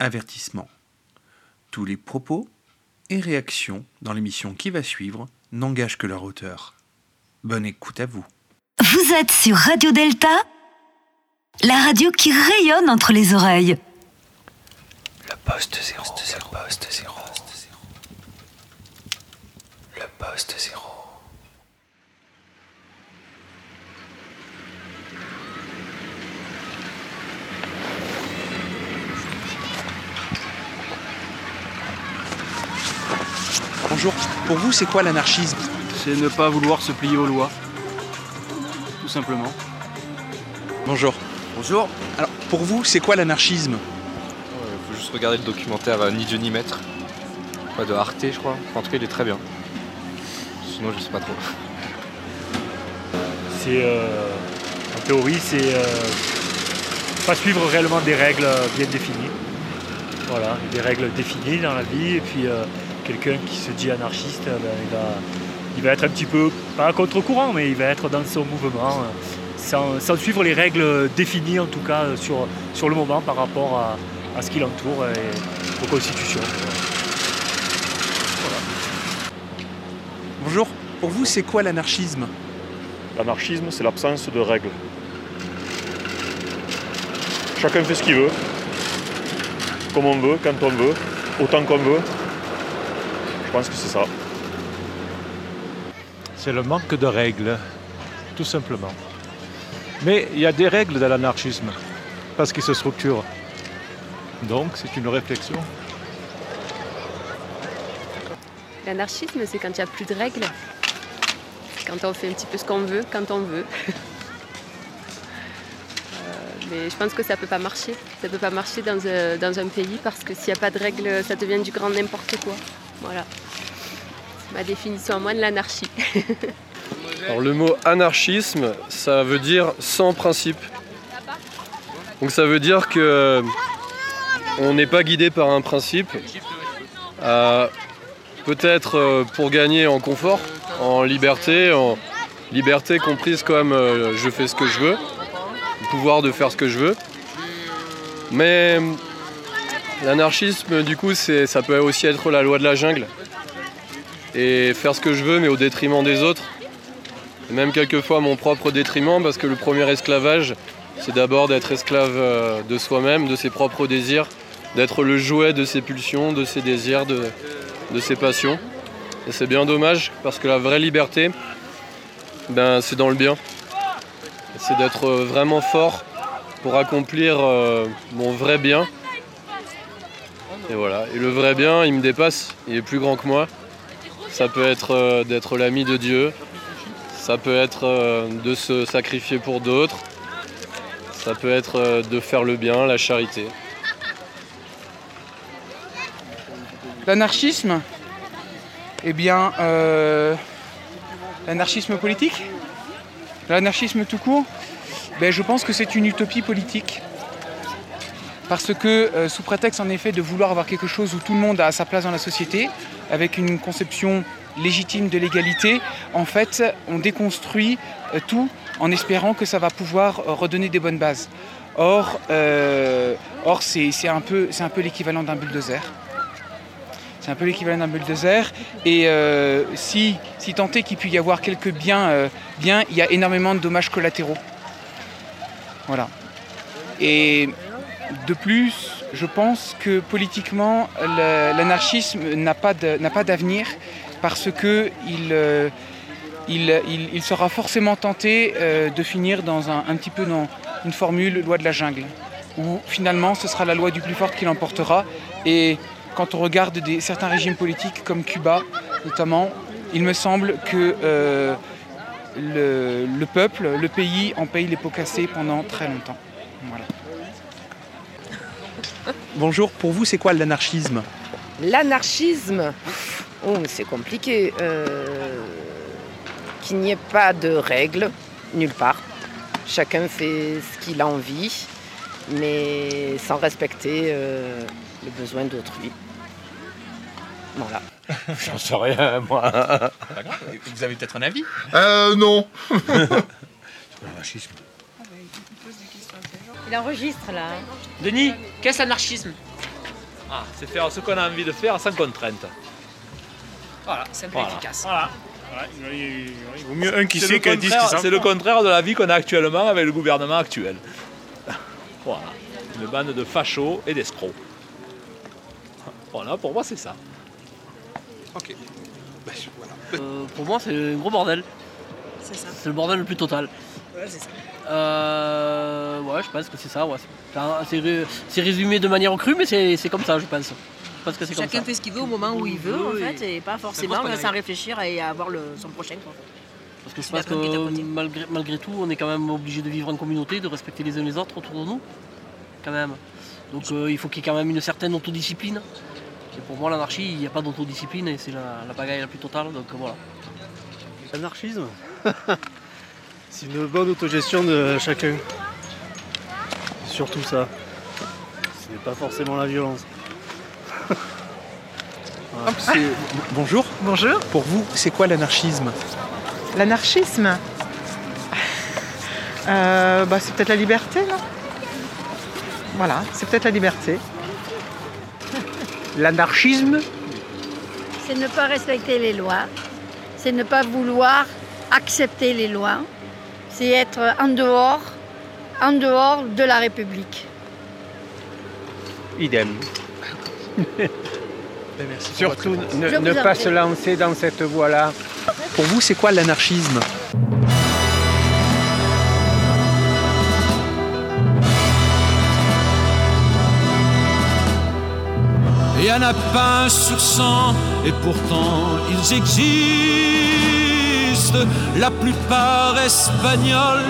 Avertissement. Tous les propos et réactions dans l'émission qui va suivre n'engagent que leur auteur. Bonne écoute à vous. Vous êtes sur Radio Delta, la radio qui rayonne entre les oreilles. Le poste zéro. Le poste zéro. Le poste zéro. Bonjour. Pour vous, c'est quoi l'anarchisme C'est ne pas vouloir se plier aux lois. Tout simplement. Bonjour. Bonjour. Alors, pour vous, c'est quoi l'anarchisme Il faut juste regarder le documentaire euh, Ni Dieu ni Maître. Pas de Arte, je crois. En tout cas, il est très bien. Sinon, je sais pas trop. C'est euh, en théorie, c'est euh, pas suivre réellement des règles euh, bien définies. Voilà, des règles définies dans la vie. Et puis euh, quelqu'un qui se dit anarchiste, euh, ben, il, va, il va être un petit peu, pas à contre-courant, mais il va être dans son mouvement, euh, sans, sans suivre les règles définies en tout cas euh, sur, sur le moment par rapport à, à ce qui l'entoure et aux constitutions. Bonjour. Pour vous, c'est quoi l'anarchisme? L'anarchisme, c'est l'absence de règles. Chacun fait ce qu'il veut, comme on veut, quand on veut, autant qu'on veut. Je pense que c'est ça. C'est le manque de règles, tout simplement. Mais il y a des règles de l'anarchisme, parce qu'il se structure. Donc c'est une réflexion. L'anarchisme, c'est quand il n'y a plus de règles. Quand on fait un petit peu ce qu'on veut, quand on veut. Euh, mais je pense que ça ne peut pas marcher. Ça ne peut pas marcher dans un, dans un pays parce que s'il n'y a pas de règles, ça devient du grand n'importe quoi. Voilà. Ma définition à moi de l'anarchie. Alors le mot anarchisme, ça veut dire sans principe. Donc ça veut dire que on n'est pas guidé par un principe, peut-être euh, pour gagner en confort, en liberté, en liberté comprise comme euh, je fais ce que je veux, le pouvoir de faire ce que je veux. Mais l'anarchisme, du coup, ça peut aussi être la loi de la jungle et faire ce que je veux, mais au détriment des autres. Et même quelquefois mon propre détriment, parce que le premier esclavage, c'est d'abord d'être esclave euh, de soi-même, de ses propres désirs, d'être le jouet de ses pulsions, de ses désirs, de, ses passions. Et c'est bien dommage, parce que la vraie liberté, ben, c'est dans le bien. C'est d'être vraiment fort pour accomplir euh, mon vrai bien. Et voilà. Et le vrai bien, il me dépasse, il est plus grand que moi. Ça peut être euh, d'être l'ami de Dieu, ça peut être euh, de se sacrifier pour d'autres, ça peut être euh, de faire le bien, la charité. L'anarchisme Eh bien, l'anarchisme politique? L'anarchisme tout court? Ben, Je pense que c'est une utopie politique. Parce que, euh, sous prétexte en effet de vouloir avoir quelque chose où tout le monde a sa place dans la société, avec une conception légitime de l'égalité, en fait, on déconstruit euh, tout en espérant que ça va pouvoir euh, redonner des bonnes bases. Or, or c'est un peu, peu l'équivalent d'un bulldozer. C'est un peu l'équivalent d'un bulldozer. Et si, si tant est qu'il puisse y avoir quelques biens, biens, il y a énormément de dommages collatéraux. Voilà. Et de plus, je pense que politiquement, l'anarchisme n'a pas d'avenir parce que il, euh, sera forcément tenté euh, de finir dans un, petit peu dans une formule loi de la jungle, où finalement ce sera la loi du plus fort qui l'emportera. Et quand on regarde certains régimes politiques comme Cuba notamment, il me semble que euh, le, le peuple, le pays en paye les pots cassés pendant très longtemps. Voilà. Bonjour. Pour vous, c'est quoi l'anarchisme L'anarchisme, oh, c'est compliqué. Euh, Qu'il n'y ait pas de règles nulle part. Chacun fait ce qu'il a envie, mais sans respecter euh, les besoins d'autrui. Voilà. J'en sais rien, moi. Pas grave. Vous avez peut-être un avis? Euh, non. Il enregistre là. Denis, qu'est-ce l'anarchisme? Ah, c'est faire ce qu'on a envie de faire sans contrainte. Voilà, simple Voilà. et efficace. Voilà. il, vaut mieux un qui C'est sait le qu'un dix qui contraire- C'est le contraire de la vie qu'on a actuellement avec le gouvernement actuel. Voilà. Une bande de fachos et d'escrocs. Voilà, pour moi c'est ça. Ok. Bah, Euh, pour moi, c'est un gros bordel. C'est ça. C'est le bordel le plus total. Ouais, c'est ça. Euh, ouais, je pense que c'est ça. Ouais. C'est- C'est ré- c'est résumé de manière crue, mais c'est c'est comme ça, je pense. Je pense que c'est comme Chacun ça. fait ce qu'il veut au moment où il veut, en Oui, fait, et pas forcément pas sans réfléchir et avoir le, son prochain. Quoi. Parce que je pense malgré, malgré tout, on est quand même obligé de vivre en communauté, de respecter les uns les autres autour de nous. Quand même. Donc euh, il faut qu'il y ait quand même une certaine autodiscipline. Et pour moi, l'anarchie, il n'y a pas d'autodiscipline et c'est la, la bagaille la plus totale. Donc voilà. L'anarchisme C'est une bonne autogestion de chacun. Surtout ça. Ce n'est pas forcément la violence. Bonjour. Bonjour. Pour vous, c'est quoi l'anarchisme? L'anarchisme? Euh, bah, C'est peut-être la liberté, non? Voilà, c'est peut-être la liberté. L'anarchisme, c'est ne pas respecter les lois, c'est ne pas vouloir accepter les lois, c'est être en dehors, en dehors de la République. idem. Surtout ne, ne pas se lancer dans cette voie-là. Pour vous, c'est quoi l'anarchisme? Il y en a pas un sur cent, et pourtant ils existent, la plupart espagnols.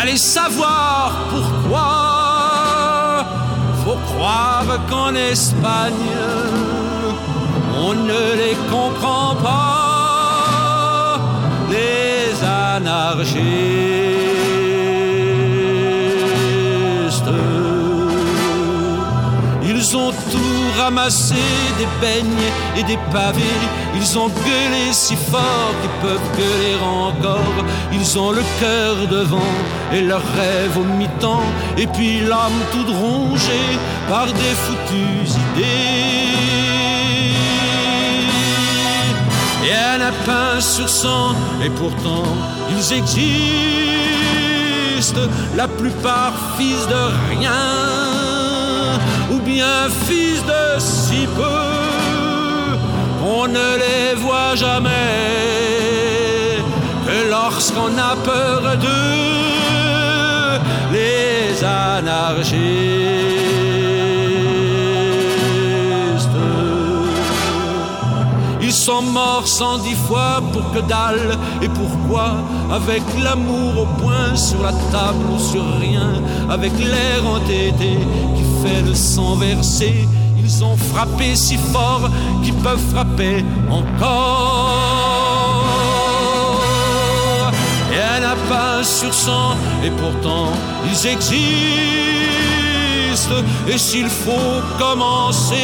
Allez savoir pourquoi, faut croire qu'en Espagne, on ne les comprend pas, les anarchistes. Ils ont tout ramassé, des beignes et des pavés. Ils ont gueulé si fort qu'ils peuvent gueuler encore. Ils ont le cœur devant et leurs rêves au mi-temps. Et puis l'âme toute rongée par des foutues idées. Y en a un sur cent, et pourtant ils existent, la plupart fils de rien, ou bien fils de si peu, on ne les voit jamais, que lorsqu'on a peur d'eux, les anarchistes. Ils sont morts cent dix fois pour que dalle. Et pourquoi Avec l'amour au point sur la table ou sur rien. Avec l'air entêté qui fait le sang versé. Ils ont frappé si fort qu'ils peuvent frapper encore. Il n'y en a pas sur cent, et pourtant ils existent. Et s'il faut commencer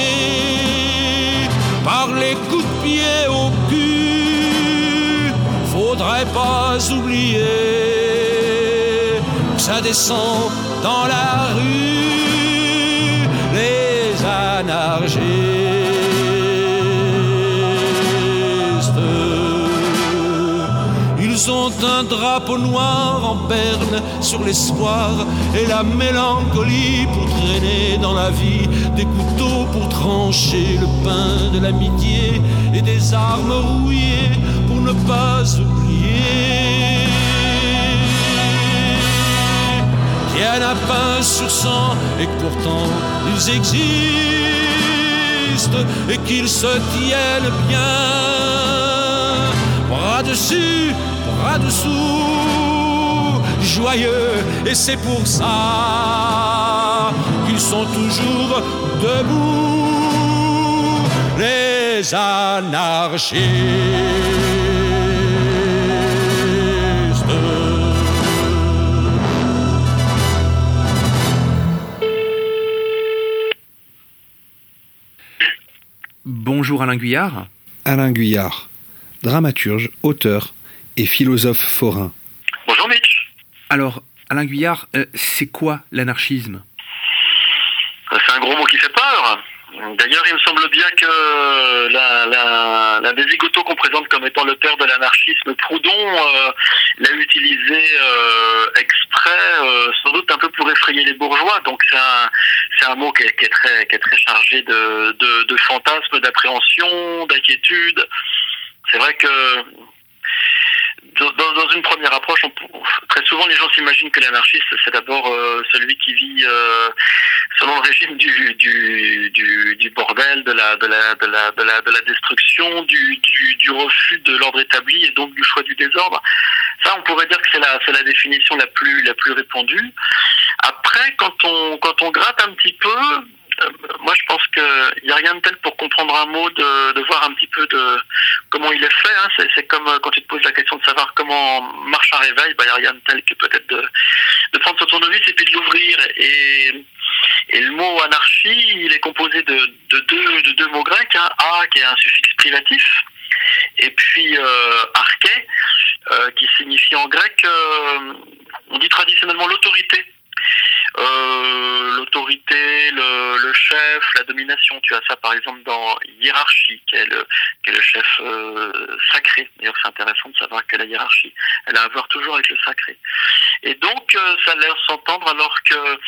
par les coups de pied au cul, faudrait pas oublier que ça descend dans la rue, Ils ont un drapeau noir en berne sur l'espoir et la mélancolie pour traîner dans la vie des couteaux pour trancher le pain de l'amitié et des armes rouillées pour ne pas oublier. En a un sur cent et pourtant ils existent et qu'ils se tiennent bien. Bras dessus, bras dessous, joyeux et c'est pour ça qu'ils sont toujours debout, les anarchistes. Bonjour Alain Guyard. Alain Guyard, dramaturge, auteur et philosophe forain. Bonjour Mitch. Alors, Alain Guyard, euh, c'est quoi l'anarchisme? C'est un gros mot qui fait peur. D'ailleurs, il me semble bien que la, la, la Désigoto qu'on présente comme étant le père de l'anarchisme, Proudhon, euh, l'a utilisé euh, exprès, euh, sans doute un peu pour effrayer les bourgeois. Donc c'est un, c'est un mot qui est, qui est très, qui est très chargé de, de, de fantasmes, d'appréhension, d'inquiétude. C'est vrai que dans, une première approche, on, très souvent les gens s'imaginent que l'anarchiste, c'est d'abord euh, celui qui vit euh, selon le régime du, du, du, du bordel, de la, de, la, de, la, de, la, de la destruction, du, du, refus de l'ordre établi et donc du choix du désordre. Ça, on pourrait dire que c'est la, c'est la définition la plus, la plus répandue. Après, quand on, quand on gratte un petit peu, moi je pense qu'il n'y a rien de tel pour comprendre un mot, de, voir un petit peu de comment il est fait. hein. C'est, comme euh, quand tu te poses la question de savoir comment marche un réveil, bah, il n'y a rien de tel que peut-être de, prendre son tournevis et puis de l'ouvrir. Et, le mot anarchie, il est composé de, de, deux, de deux mots grecs, hein. a qui est un suffixe privatif, et puis euh, arché, euh, qui signifie en grec, euh, on dit traditionnellement l'autorité. Euh, l'autorité, le, le chef, la domination. Tu as ça par exemple dans hiérarchie, qui est le, est le chef euh, sacré. D'ailleurs, c'est intéressant de savoir que la hiérarchie, elle a à voir toujours avec le sacré. Et donc, euh, ça laisse s'entendre alors que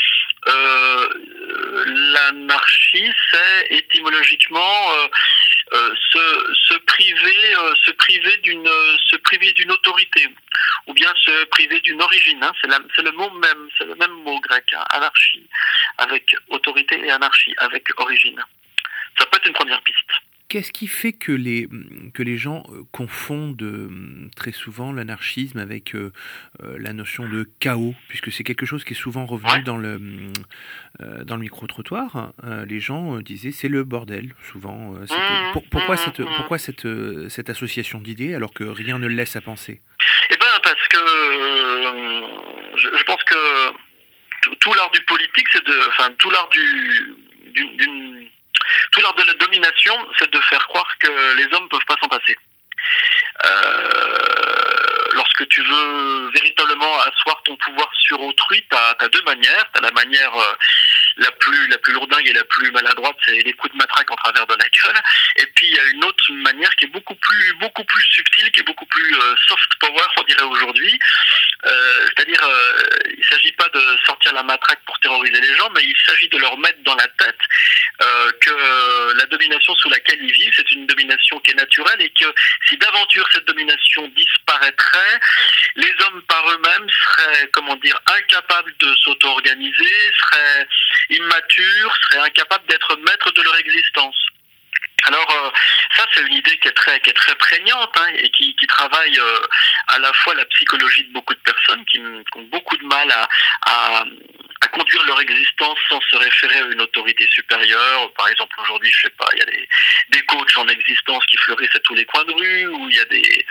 euh, l'anarchie, c'est étymologiquement se, priver, se priver d'une, se priver d'une autorité, ou bien se priver d'une origine. hein. C'est le mot même, c'est le même mot grec, hein, anarchie, avec autorité et anarchie, avec origine. Ça peut être une première piste. Qu'est-ce qui fait que les, que les gens euh, confondent euh, très souvent l'anarchisme avec euh, la notion de chaos, puisque c'est quelque chose qui est souvent revenu dans le, euh, dans le micro-trottoir Euh, Les gens disaient c'est le bordel, souvent. c'était- Mmh, Pour- pourquoi mmh, cette, mmh. pourquoi cette, cette association d'idées alors que rien ne le laisse à penser? Eh ben parce que je, je pense que tout, l'art du politique, c'est de, enfin tout l'art du, d'une- tout l'art de la domination, c'est de faire croire que les hommes peuvent pas s'en passer. Euh, lorsque tu veux véritablement asseoir ton pouvoir sur autrui, tu as, deux manières. Tu la manière euh, la plus la plus lourdingue et la plus maladroite, c'est les coups de matraque en travers de la gueule. Et puis il y a une autre manière qui est beaucoup plus beaucoup plus subtile, qui est beaucoup plus euh, soft power, on dirait aujourd'hui. Euh, C'est-à-dire, il s'agit pas de sortir la matraque pour terroriser les gens, mais il s'agit de leur mettre dans la tête que la domination sous laquelle ils vivent, c'est une domination qui est naturelle et que si d'aventure cette domination disparaîtrait, les hommes par eux-mêmes seraient, comment dire, incapables de s'auto-organiser, seraient immatures, seraient incapables d'être maîtres de leur existence. Alors euh, ça c'est une idée qui est très qui est très prégnante hein, et qui, qui travaille euh, à la fois la psychologie de beaucoup de personnes qui, qui ont beaucoup de mal à, à, à conduire leur existence sans se référer à une autorité supérieure. Par exemple aujourd'hui je sais pas il y a des, des coachs en existence qui fleurissent à tous les coins de rue ou il y a des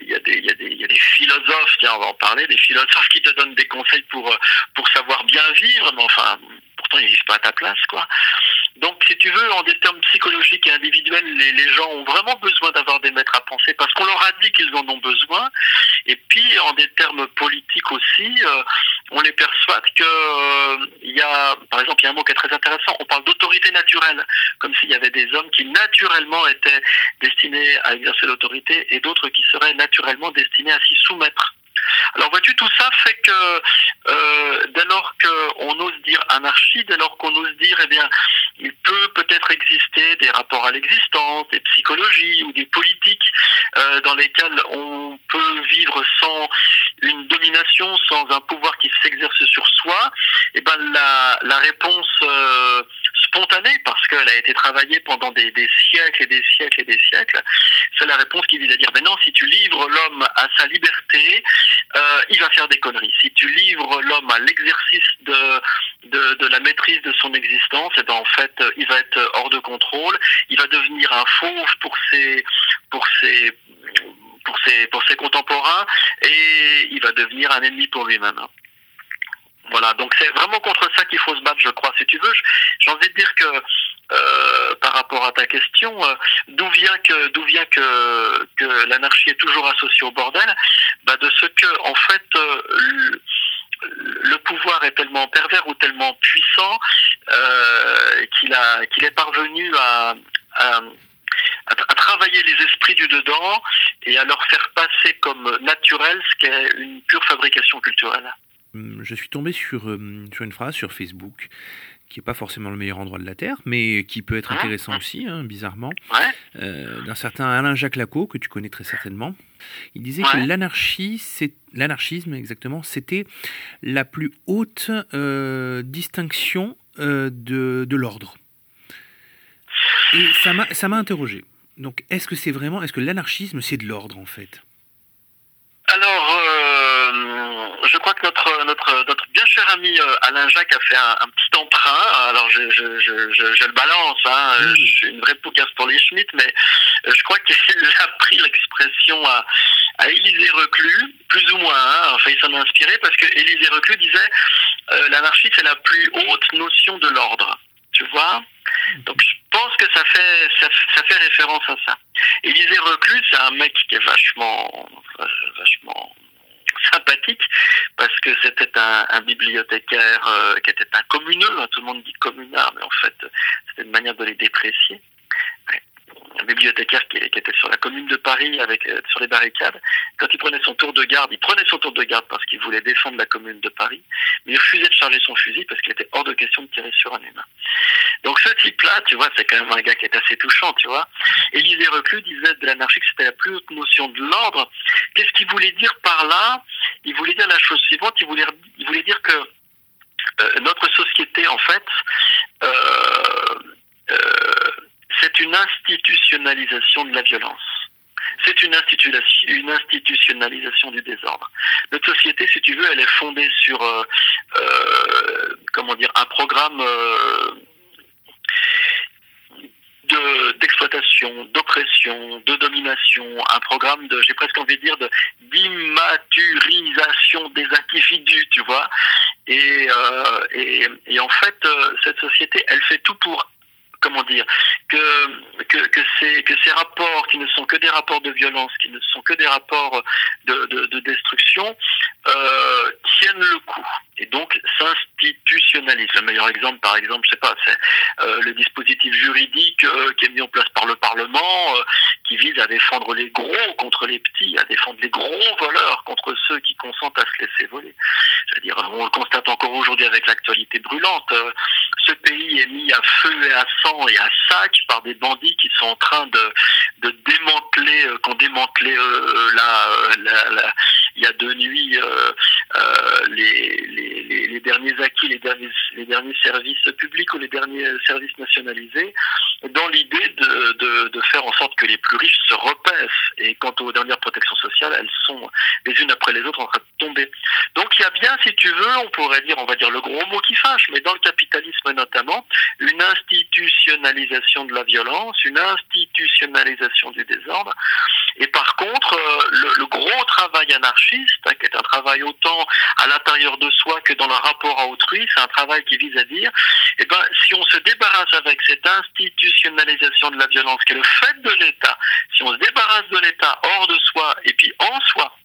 il y a des il y a des il y a des philosophes tiens on va en parler des philosophes qui te donnent des conseils pour euh, pour savoir bien vivre mais enfin pourtant ils vivent pas à ta place quoi. Donc, si tu veux, en des termes psychologiques et individuels, les, gens ont vraiment besoin d'avoir des maîtres à penser parce qu'on leur a dit qu'ils en ont besoin. Et puis, en des termes politiques aussi, euh, on les persuade que euh, il y a, par exemple, il y a un mot qui est très intéressant. On parle d'autorité naturelle, comme s'il y avait des hommes qui naturellement étaient destinés à exercer l'autorité et d'autres qui seraient naturellement destinés à s'y soumettre. Alors vois-tu, tout ça fait que euh, dès lors qu'on ose dire anarchie, dès lors qu'on ose dire, eh bien, il peut peut-être exister des rapports à l'existence, des psychologies ou des politiques euh, dans lesquelles on peut vivre sans une domination, sans un pouvoir qui s'exerce sur soi, et ben la, la réponse euh, spontanée, parce qu'elle a été travaillée pendant des, siècles et des siècles et des siècles, c'est la réponse qui vise à dire, ben non, si tu livres l'homme à sa liberté, euh, il va faire des conneries. Si tu livres l'homme à l'exercice de, de, la maîtrise de son existence, et ben en fait, euh, il va être hors de contrôle, il va devenir un fauve pour ses, pour ses, pour ses, pour ses contemporains, et il va devenir un ennemi pour lui-même. Voilà, donc c'est vraiment contre ça qu'il faut se battre, je crois. Si tu veux, j'ai envie de dire que euh, par rapport à ta question, euh, d'où vient que d'où vient que, que l'anarchie est toujours associée au bordel? Bah De ce que, en fait, euh, le pouvoir est tellement pervers ou tellement puissant euh, qu'il a qu'il est parvenu à, à, à tra- à travailler les esprits du dedans et à leur faire passer comme naturel ce qu'est une pure fabrication culturelle. Hum, Je suis tombé sur, euh, sur une phrase sur Facebook qui n'est pas forcément le meilleur endroit de la Terre, mais qui peut être intéressant aussi, hein, bizarrement, euh, d'un certain Alain-Jacques Lacaux, que tu connais très certainement. Il disait que l'anarchie, c'est l'anarchisme exactement, c'était la plus haute euh, distinction euh, de, de l'ordre. Et ça m'a ça m'a interrogé. Donc, est-ce que c'est vraiment, est-ce que l'anarchisme, c'est de l'ordre en fait? Alors, euh, je crois que notre, notre, notre bien cher ami euh, Alain Jacques a fait un, un petit emprunt. Alors, je, je, je, je, je le balance. Hein. Je suis une vraie poucasse pour les Schmitt, mais je crois qu'il a pris l'expression à, à Élisée Reclus, plus ou moins. Hein. Enfin, il s'en a inspiré parce que Élisée Reclus disait euh, l'anarchie, c'est la plus haute notion de l'ordre. Tu vois? Donc je pense que ça fait ça, fait référence à ça. Élisée Reclus, c'est un mec qui est vachement vachement sympathique parce que c'était un, un bibliothécaire euh, qui était un communeux, hein, tout le monde dit communard, mais en fait c'était une manière de les déprécier. Un bibliothécaire qui, était sur la commune de Paris avec euh, sur les barricades. Quand il prenait son tour de garde, il prenait son tour de garde parce qu'il voulait défendre la commune de Paris, mais il refusait de charger son fusil parce qu'il était hors de question de tirer sur un humain. Donc ce type-là, tu vois, c'est quand même un gars qui est assez touchant, tu vois. Élisée Reclus disait de l'anarchie que c'était la plus haute notion de l'ordre. Qu'est-ce qu'il voulait dire par là? Il voulait dire la chose suivante, il voulait, il voulait dire que euh, notre société, en fait, euh, euh, c'est une institutionnalisation de la violence. C'est une, une institutionnalisation du désordre. Notre société, si tu veux, elle est fondée sur, euh, euh, comment dire, un programme euh, de- d'exploitation, d'oppression, de domination, un programme de, j'ai presque envie de dire, de d'imaturisation des individus, tu vois. Et, et, en fait, cette société, elle fait tout pour comment dire que que ces que ces rapports qui ne sont que des rapports de violence, qui ne sont que des rapports de de, de destruction, euh, tiennent le coup et donc s'institutionnalisent. Le meilleur exemple, par exemple, je sais pas, c'est euh, le dispositif juridique euh, qui est mis en place par le Parlement, qui vise à défendre les gros contre les petits, à défendre les gros voleurs contre ceux qui consentent à se laisser voler. Je veux dire, on le constate encore aujourd'hui avec l'actualité brûlante. Ce pays est mis à feu et à sang et à sac par des bandits qui sont en train de, de démanteler, euh, qu'on démantelé euh, là, euh, là, il y a deux nuits euh, euh, les, derniers acquis, les derniers, les derniers services publics ou les derniers services nationalisés, dans l'idée de, de, de faire en sorte que les plus riches se repaissent. Et quant aux dernières protections sociales, elles sont les unes après les autres en train de tomber. Donc il y a bien, si tu veux, on pourrait dire, on va dire le gros mot qui fâche, mais dans le capitalisme notamment, une institutionnalisation de la violence, une institutionnalisation du désordre. Et par contre, euh, le, le gros travail anarchiste, hein, qui est un travail autant à l'intérieur de soi que dans le rapport à autrui, c'est un travail qui vise à dire, eh ben, si on se débarrasse avec cette institutionnalisation de la violence, qui est le fait de l'État, si on se débarrasse de l'État hors de soi et puis en soi,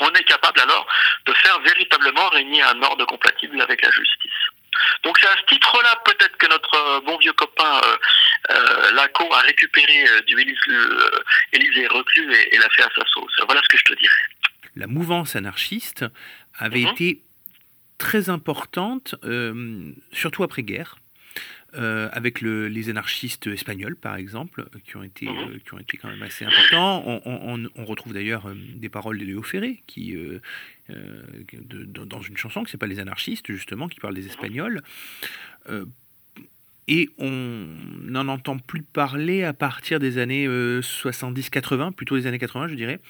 on est capable alors de faire véritablement régner un ordre compatible avec la justice. Donc c'est à ce titre-là peut-être que notre euh, bon vieux copain euh, euh, Laco a récupéré euh, du Élysée, euh, Élysée reclus et, et l'a fait à sa sauce. Voilà ce que je te dirais. La mouvance anarchiste avait Mhm. été très importante, surtout après-guerre. Euh, avec le- les anarchistes espagnols, par exemple, qui ont été, euh, qui ont été quand même assez importants. On, on- on- on retrouve d'ailleurs euh, des paroles de Léo Ferré, qui, euh, euh, de- dans une chanson qui s'appelle Les anarchistes, justement, qui parle des Espagnols. Euh, et on n'en entend plus parler à partir des années 70-80, plutôt des années 80, je dirais.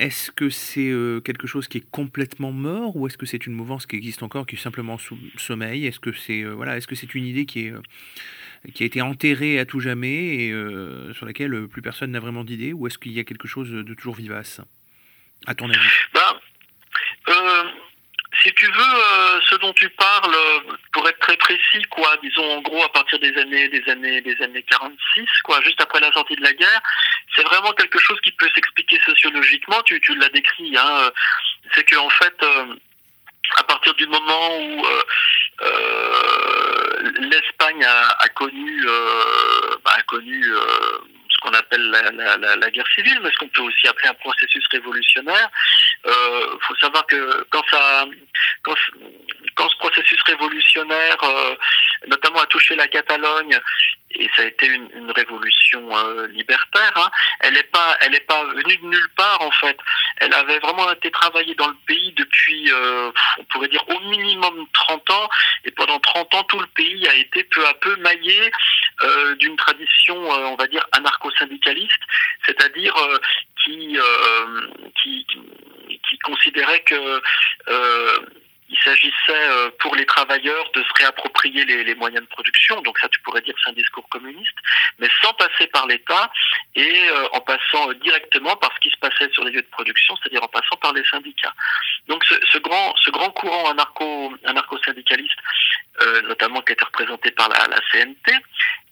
Est-ce que c'est euh, quelque chose qui est complètement mort ou est-ce que c'est une mouvance qui existe encore, qui est simplement sous sommeil? Est-ce que c'est euh, voilà, est-ce que c'est une idée qui est euh, qui a été enterrée à tout jamais et sur laquelle plus personne n'a vraiment d'idée? Ou est-ce qu'il y a quelque chose de toujours vivace? À ton avis? Euh, si tu veux, euh, ce dont tu parles, pour être très précis, quoi, disons en gros à partir des années, des années, des années 46, quoi, juste après la sortie de la guerre, c'est vraiment quelque chose qui peut s'expliquer sociologiquement. Tu, tu l'as décrit, hein, c'est que en fait. euh, à partir du moment où euh, euh, l'Espagne a, a connu, euh, a connu euh, ce qu'on appelle la, la- la- la guerre civile, mais ce qu'on peut aussi appeler un processus révolutionnaire, il faut savoir que quand ça, quand, quand ce processus révolutionnaire, euh, notamment a touché la Catalogne, et ça a été une, une révolution euh, libertaire, hein, elle n'est pas, elle est pas venue de nulle part en fait. Elle avait vraiment été travaillée dans le pays depuis, euh, on pourrait dire au minimum 30 ans, et pendant 30 ans tout le pays a été peu à peu maillé euh, d'une tradition, euh, on va dire anarcho-syndicaliste, c'est-à-dire euh, qui, euh, qui, qui, qui considérait que il s'agissait euh, pour les travailleurs de se réapproprier les, les moyens de production, donc ça tu pourrais dire c'est un discours communiste, mais sans passer par l'État et euh, en passant euh, directement par ce qui se passait sur les lieux de production, c'est-à-dire en passant par les syndicats. Donc ce, ce grand, ce grand courant anarcho, anarcho-syndicaliste, euh, notamment qui était représenté par la, la CNT,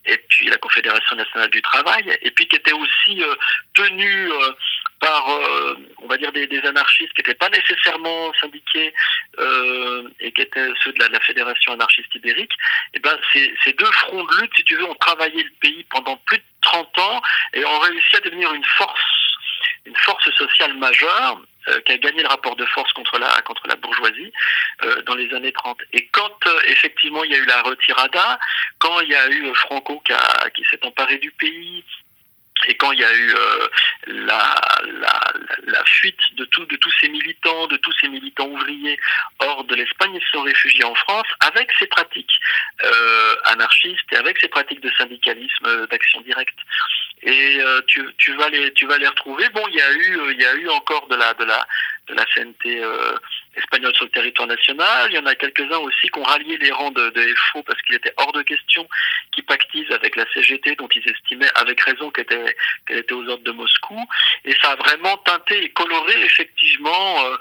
et puis la Confédération nationale du travail, et puis qui était aussi euh, tenu euh, par, euh, on va dire, des, des anarchistes qui n'étaient pas nécessairement syndiqués euh, et qui étaient ceux de la, de la Fédération anarchiste ibérique, et ben ces, ces deux fronts de lutte, si tu veux, ont travaillé le pays pendant plus de 30 ans et ont réussi à devenir une force une force sociale majeure euh, qui a gagné le rapport de force contre la contre la bourgeoisie euh, dans les années 30. Et quand euh, effectivement il y a eu la retirada, quand il y a eu euh, Franco qui, a- qui s'est emparé du pays et quand il y a eu euh, la, la, la, fuite de, tout, de tous ces militants, de tous ces militants ouvriers hors de l'Espagne, ils se sont réfugiés en France avec ces pratiques euh, anarchistes et avec ces pratiques de syndicalisme, euh, d'action directe. Et euh, tu, tu vas les tu vas les retrouver. Bon, il y a eu euh, il y a eu encore de la de la de la CNT euh, espagnole sur le territoire national. Il y en a quelques-uns aussi qui ont rallié les rangs de, de FO parce qu'il était hors de question qu'ils pactisent avec la CGT dont ils estimaient avec raison qu'elle était, qu'elle était aux ordres de Moscou. Et ça a vraiment teinté et coloré effectivement euh,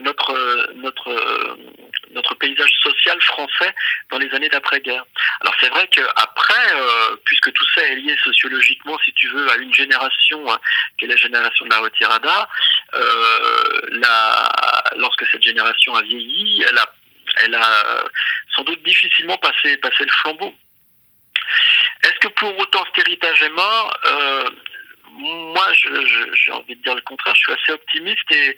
notre notre euh, notre paysage social français dans les années d'après-guerre. Alors c'est vrai qu'après, euh, puisque tout ça est lié sociologiquement, si tu veux, à une génération hein, qui est la génération de la retirada, euh, la, lorsque cette génération a vieilli, elle a, elle a euh, sans doute difficilement passé, passé le flambeau. Est-ce que pour autant cet héritage est mort? Euh, moi, j'ai envie de dire le contraire. Je suis assez optimiste et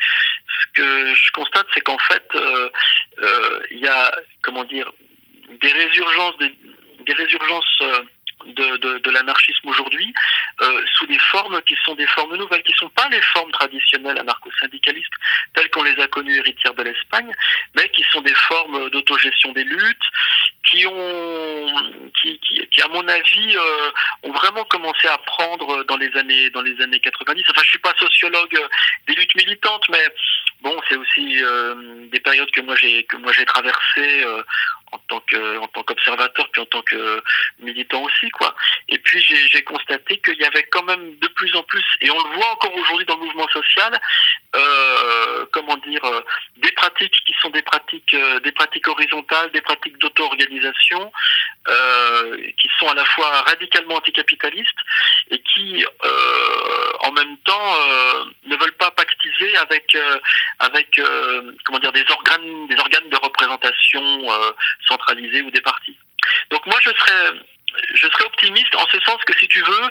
ce que je constate, c'est qu'en fait, euh, euh, il y a, comment dire, des résurgences, des, des résurgences euh, de, de, de l'anarchisme aujourd'hui euh, sous des formes qui sont des formes nouvelles, qui sont pas les formes traditionnelles anarcho-syndicalistes telles qu'on les a connues héritières de l'Espagne, mais qui sont des formes d'autogestion des luttes, qui ont, qui, qui, qui, à mon avis, euh, ont vraiment commencé à prendre dans les années dans les années 90. Enfin, je suis pas sociologue des luttes militantes, mais bon, c'est aussi euh, des périodes que moi j'ai que moi j'ai traversées euh, en tant que en tant qu'observateur puis en tant que militant aussi quoi. Et puis j'ai constaté qu'il y avait quand même de plus en plus et on le voit encore aujourd'hui dans le mouvement social euh, comment dire des pratiques qui sont des pratiques des pratiques horizontales, des pratiques d'auto-organisation qui sont à la fois radicalement anticapitalistes et qui en même temps euh, ne veulent pas avec euh, avec euh, comment dire des organes des organes de représentation euh, centralisés ou des partis. Donc moi je serais je serais optimiste en ce sens que si tu veux,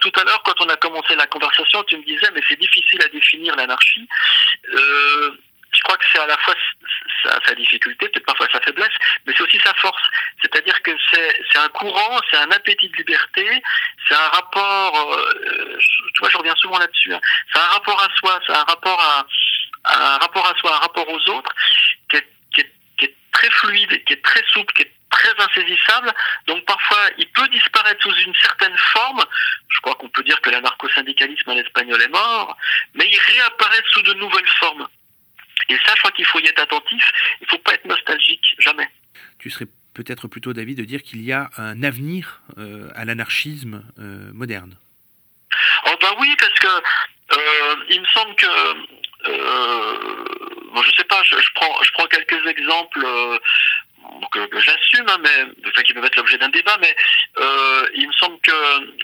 tout à l'heure quand on a commencé la conversation, tu me disais mais c'est difficile à définir l'anarchie. Je crois que c'est à la fois sa, sa difficulté, peut-être parfois sa faiblesse, mais c'est aussi sa force. C'est-à-dire que c'est un courant, c'est un appétit de liberté, c'est un rapport, euh, tu vois, je reviens souvent là-dessus, hein, c'est un rapport à soi, c'est un rapport à, à un rapport à soi, un rapport aux autres, qui est, qui est, qui est très fluide, qui est très souple, qui est très insaisissable. Donc parfois, il peut disparaître sous une certaine forme. Je crois qu'on peut dire que l'anarcho-syndicalisme en espagnol est mort, mais il réapparaît sous de nouvelles formes. Et ça, je crois qu'il faut y être attentif. Il ne faut pas être nostalgique, jamais. Tu serais peut-être plutôt d'avis de dire qu'il y a un avenir euh, à l'anarchisme euh, moderne. Oh ben oui, parce que euh, il me semble que bon, je sais pas, je, je prends je prends quelques exemples que, que j'assume, hein, mais enfin, qui peuvent être l'objet d'un débat, mais euh, il me semble que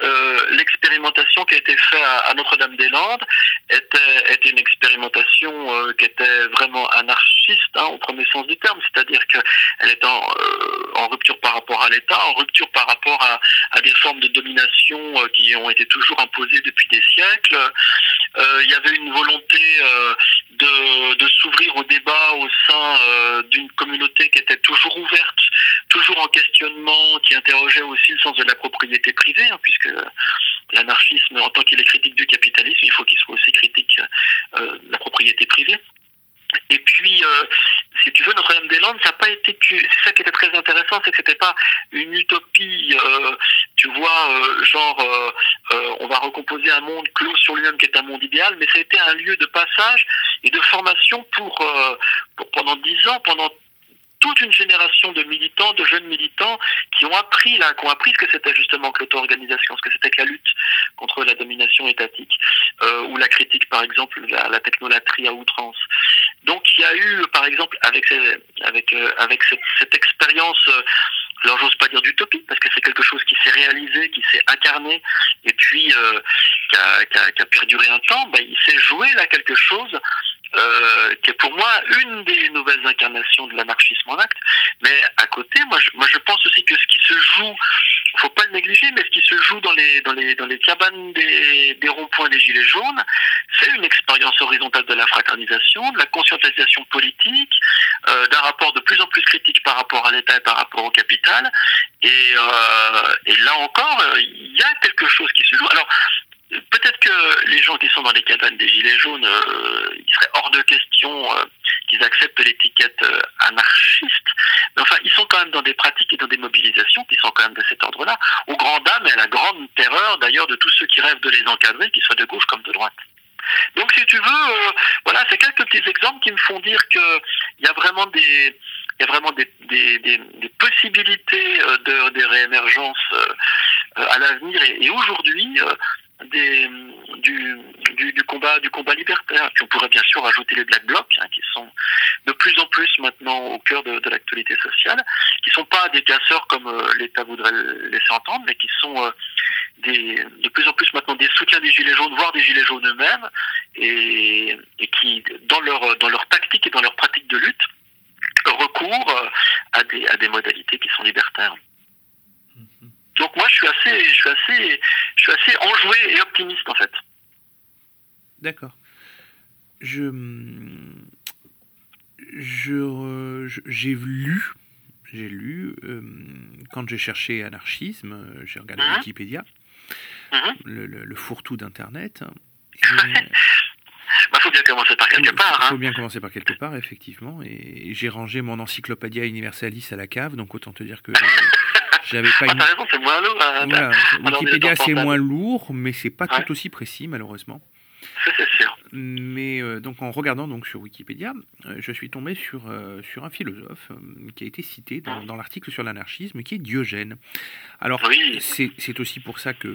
euh, l'expérimentation qui a été faite à, Notre-Dame-des-Landes était, était une expérimentation euh, qui était vraiment anarchiste hein, au premier sens du terme, c'est-à-dire qu'elle est en, euh, en rupture par rapport à l'État, en rupture par rapport à, des formes de domination euh, qui ont été toujours imposées depuis des siècles. Euh, il y avait une volonté euh, de, s'ouvrir au débat au sein euh, d'une communauté qui était toujours ouverte, toujours en questionnement, qui interrogeait aussi le sens de la propriété privée, hein, puisque l'anarchisme, en tant qu'il est critique du capitalisme, il faut qu'il soit aussi critique euh, de la propriété privée. Et puis, euh, si tu veux, Notre-Dame-des-Landes, ça n'a pas été. C'est ça qui était très intéressant, c'est que c'était pas une utopie, euh, tu vois, genre, on va recomposer un monde clos sur lui-même qui est un monde idéal, mais ça a été un lieu de passage et de formation pour pendant dix ans, pendant toute une génération de militants, de jeunes militants qui ont appris là, qui ont appris ce que c'était justement que l'auto-organisation, ce que c'était que la lutte contre la domination étatique, euh, ou la critique par exemple la, la technolatrie à outrance. Donc il y a eu par exemple avec avec euh, avec cette, cette expérience, euh, alors j'ose pas dire d'utopie parce que c'est quelque chose qui s'est réalisé, qui s'est incarné et puis euh, qui, a, qui, a, qui a perduré un temps. Ben, il s'est joué là quelque chose euh, qui est pour moi une des nouvelles incarnations de l'anarchisme en acte. Mais à côté, moi je, moi je pense aussi que ce qui se joue, faut pas le négliger, mais ce qui se joue dans les dans les dans les cabanes des, des ronds-points des gilets jaunes, c'est une expérience horizontale de la fraternisation, de la conscientisation politique, euh, d'un rapport de plus en plus critique par rapport à l'État et par rapport au capital. Et, euh, et là encore, euh, il y a quelque chose qui se joue. Alors Peut-être que les gens qui sont dans les cabanes des Gilets jaunes, euh, il serait hors de question euh, qu'ils acceptent l'étiquette euh, anarchiste. Mais enfin, ils sont quand même dans des pratiques et dans des mobilisations qui sont quand même de cet ordre-là, au grand dam et à la grande terreur d'ailleurs de tous ceux qui rêvent de les encadrer, qu'ils soient de gauche comme de droite. Donc si tu veux, voilà, c'est quelques petits exemples qui me font dire que il y a vraiment des il y a vraiment des, des, possibilités de, des réémergences à l'avenir et, aujourd'hui des, du, du, du combat du combat libertaire. On pourrait bien sûr ajouter les black blocs hein, qui sont de plus en plus maintenant au cœur de, de l'actualité sociale, qui sont pas des casseurs comme euh, l'État voudrait le laisser entendre, mais qui sont euh, des, de plus en plus maintenant des soutiens des gilets jaunes, voire des gilets jaunes eux-mêmes, et, et qui dans leur dans leur tactique et dans leur pratique de lutte recours euh, à des à des modalités qui sont libertaires. Donc moi je suis assez je suis assez je suis assez enjoué et optimiste en fait. D'accord. Je je j'ai lu j'ai lu euh, quand j'ai cherché anarchisme, euh, j'ai regardé Mhm. Wikipédia, Mhm. le, le- le fourre-tout d'internet. Bah faut bien commencer par quelque part. Il faut Hein. bien commencer par quelque part, effectivement. Et j'ai rangé mon Encyclopédia Universalis à la cave, donc autant te dire que j'avais pas Ah, une. t'as raison, c'est moins lourd. hein. Voilà, Wikipédia c'est moins lourd, mais c'est pas Ouais. tout aussi précis malheureusement. C'est sûr. Mais euh, donc en regardant donc sur Wikipédia, euh, je suis tombé sur euh, sur un philosophe qui a été cité dans, dans l'article sur l'anarchisme, qui est Diogène. Alors c'est c'est aussi pour ça que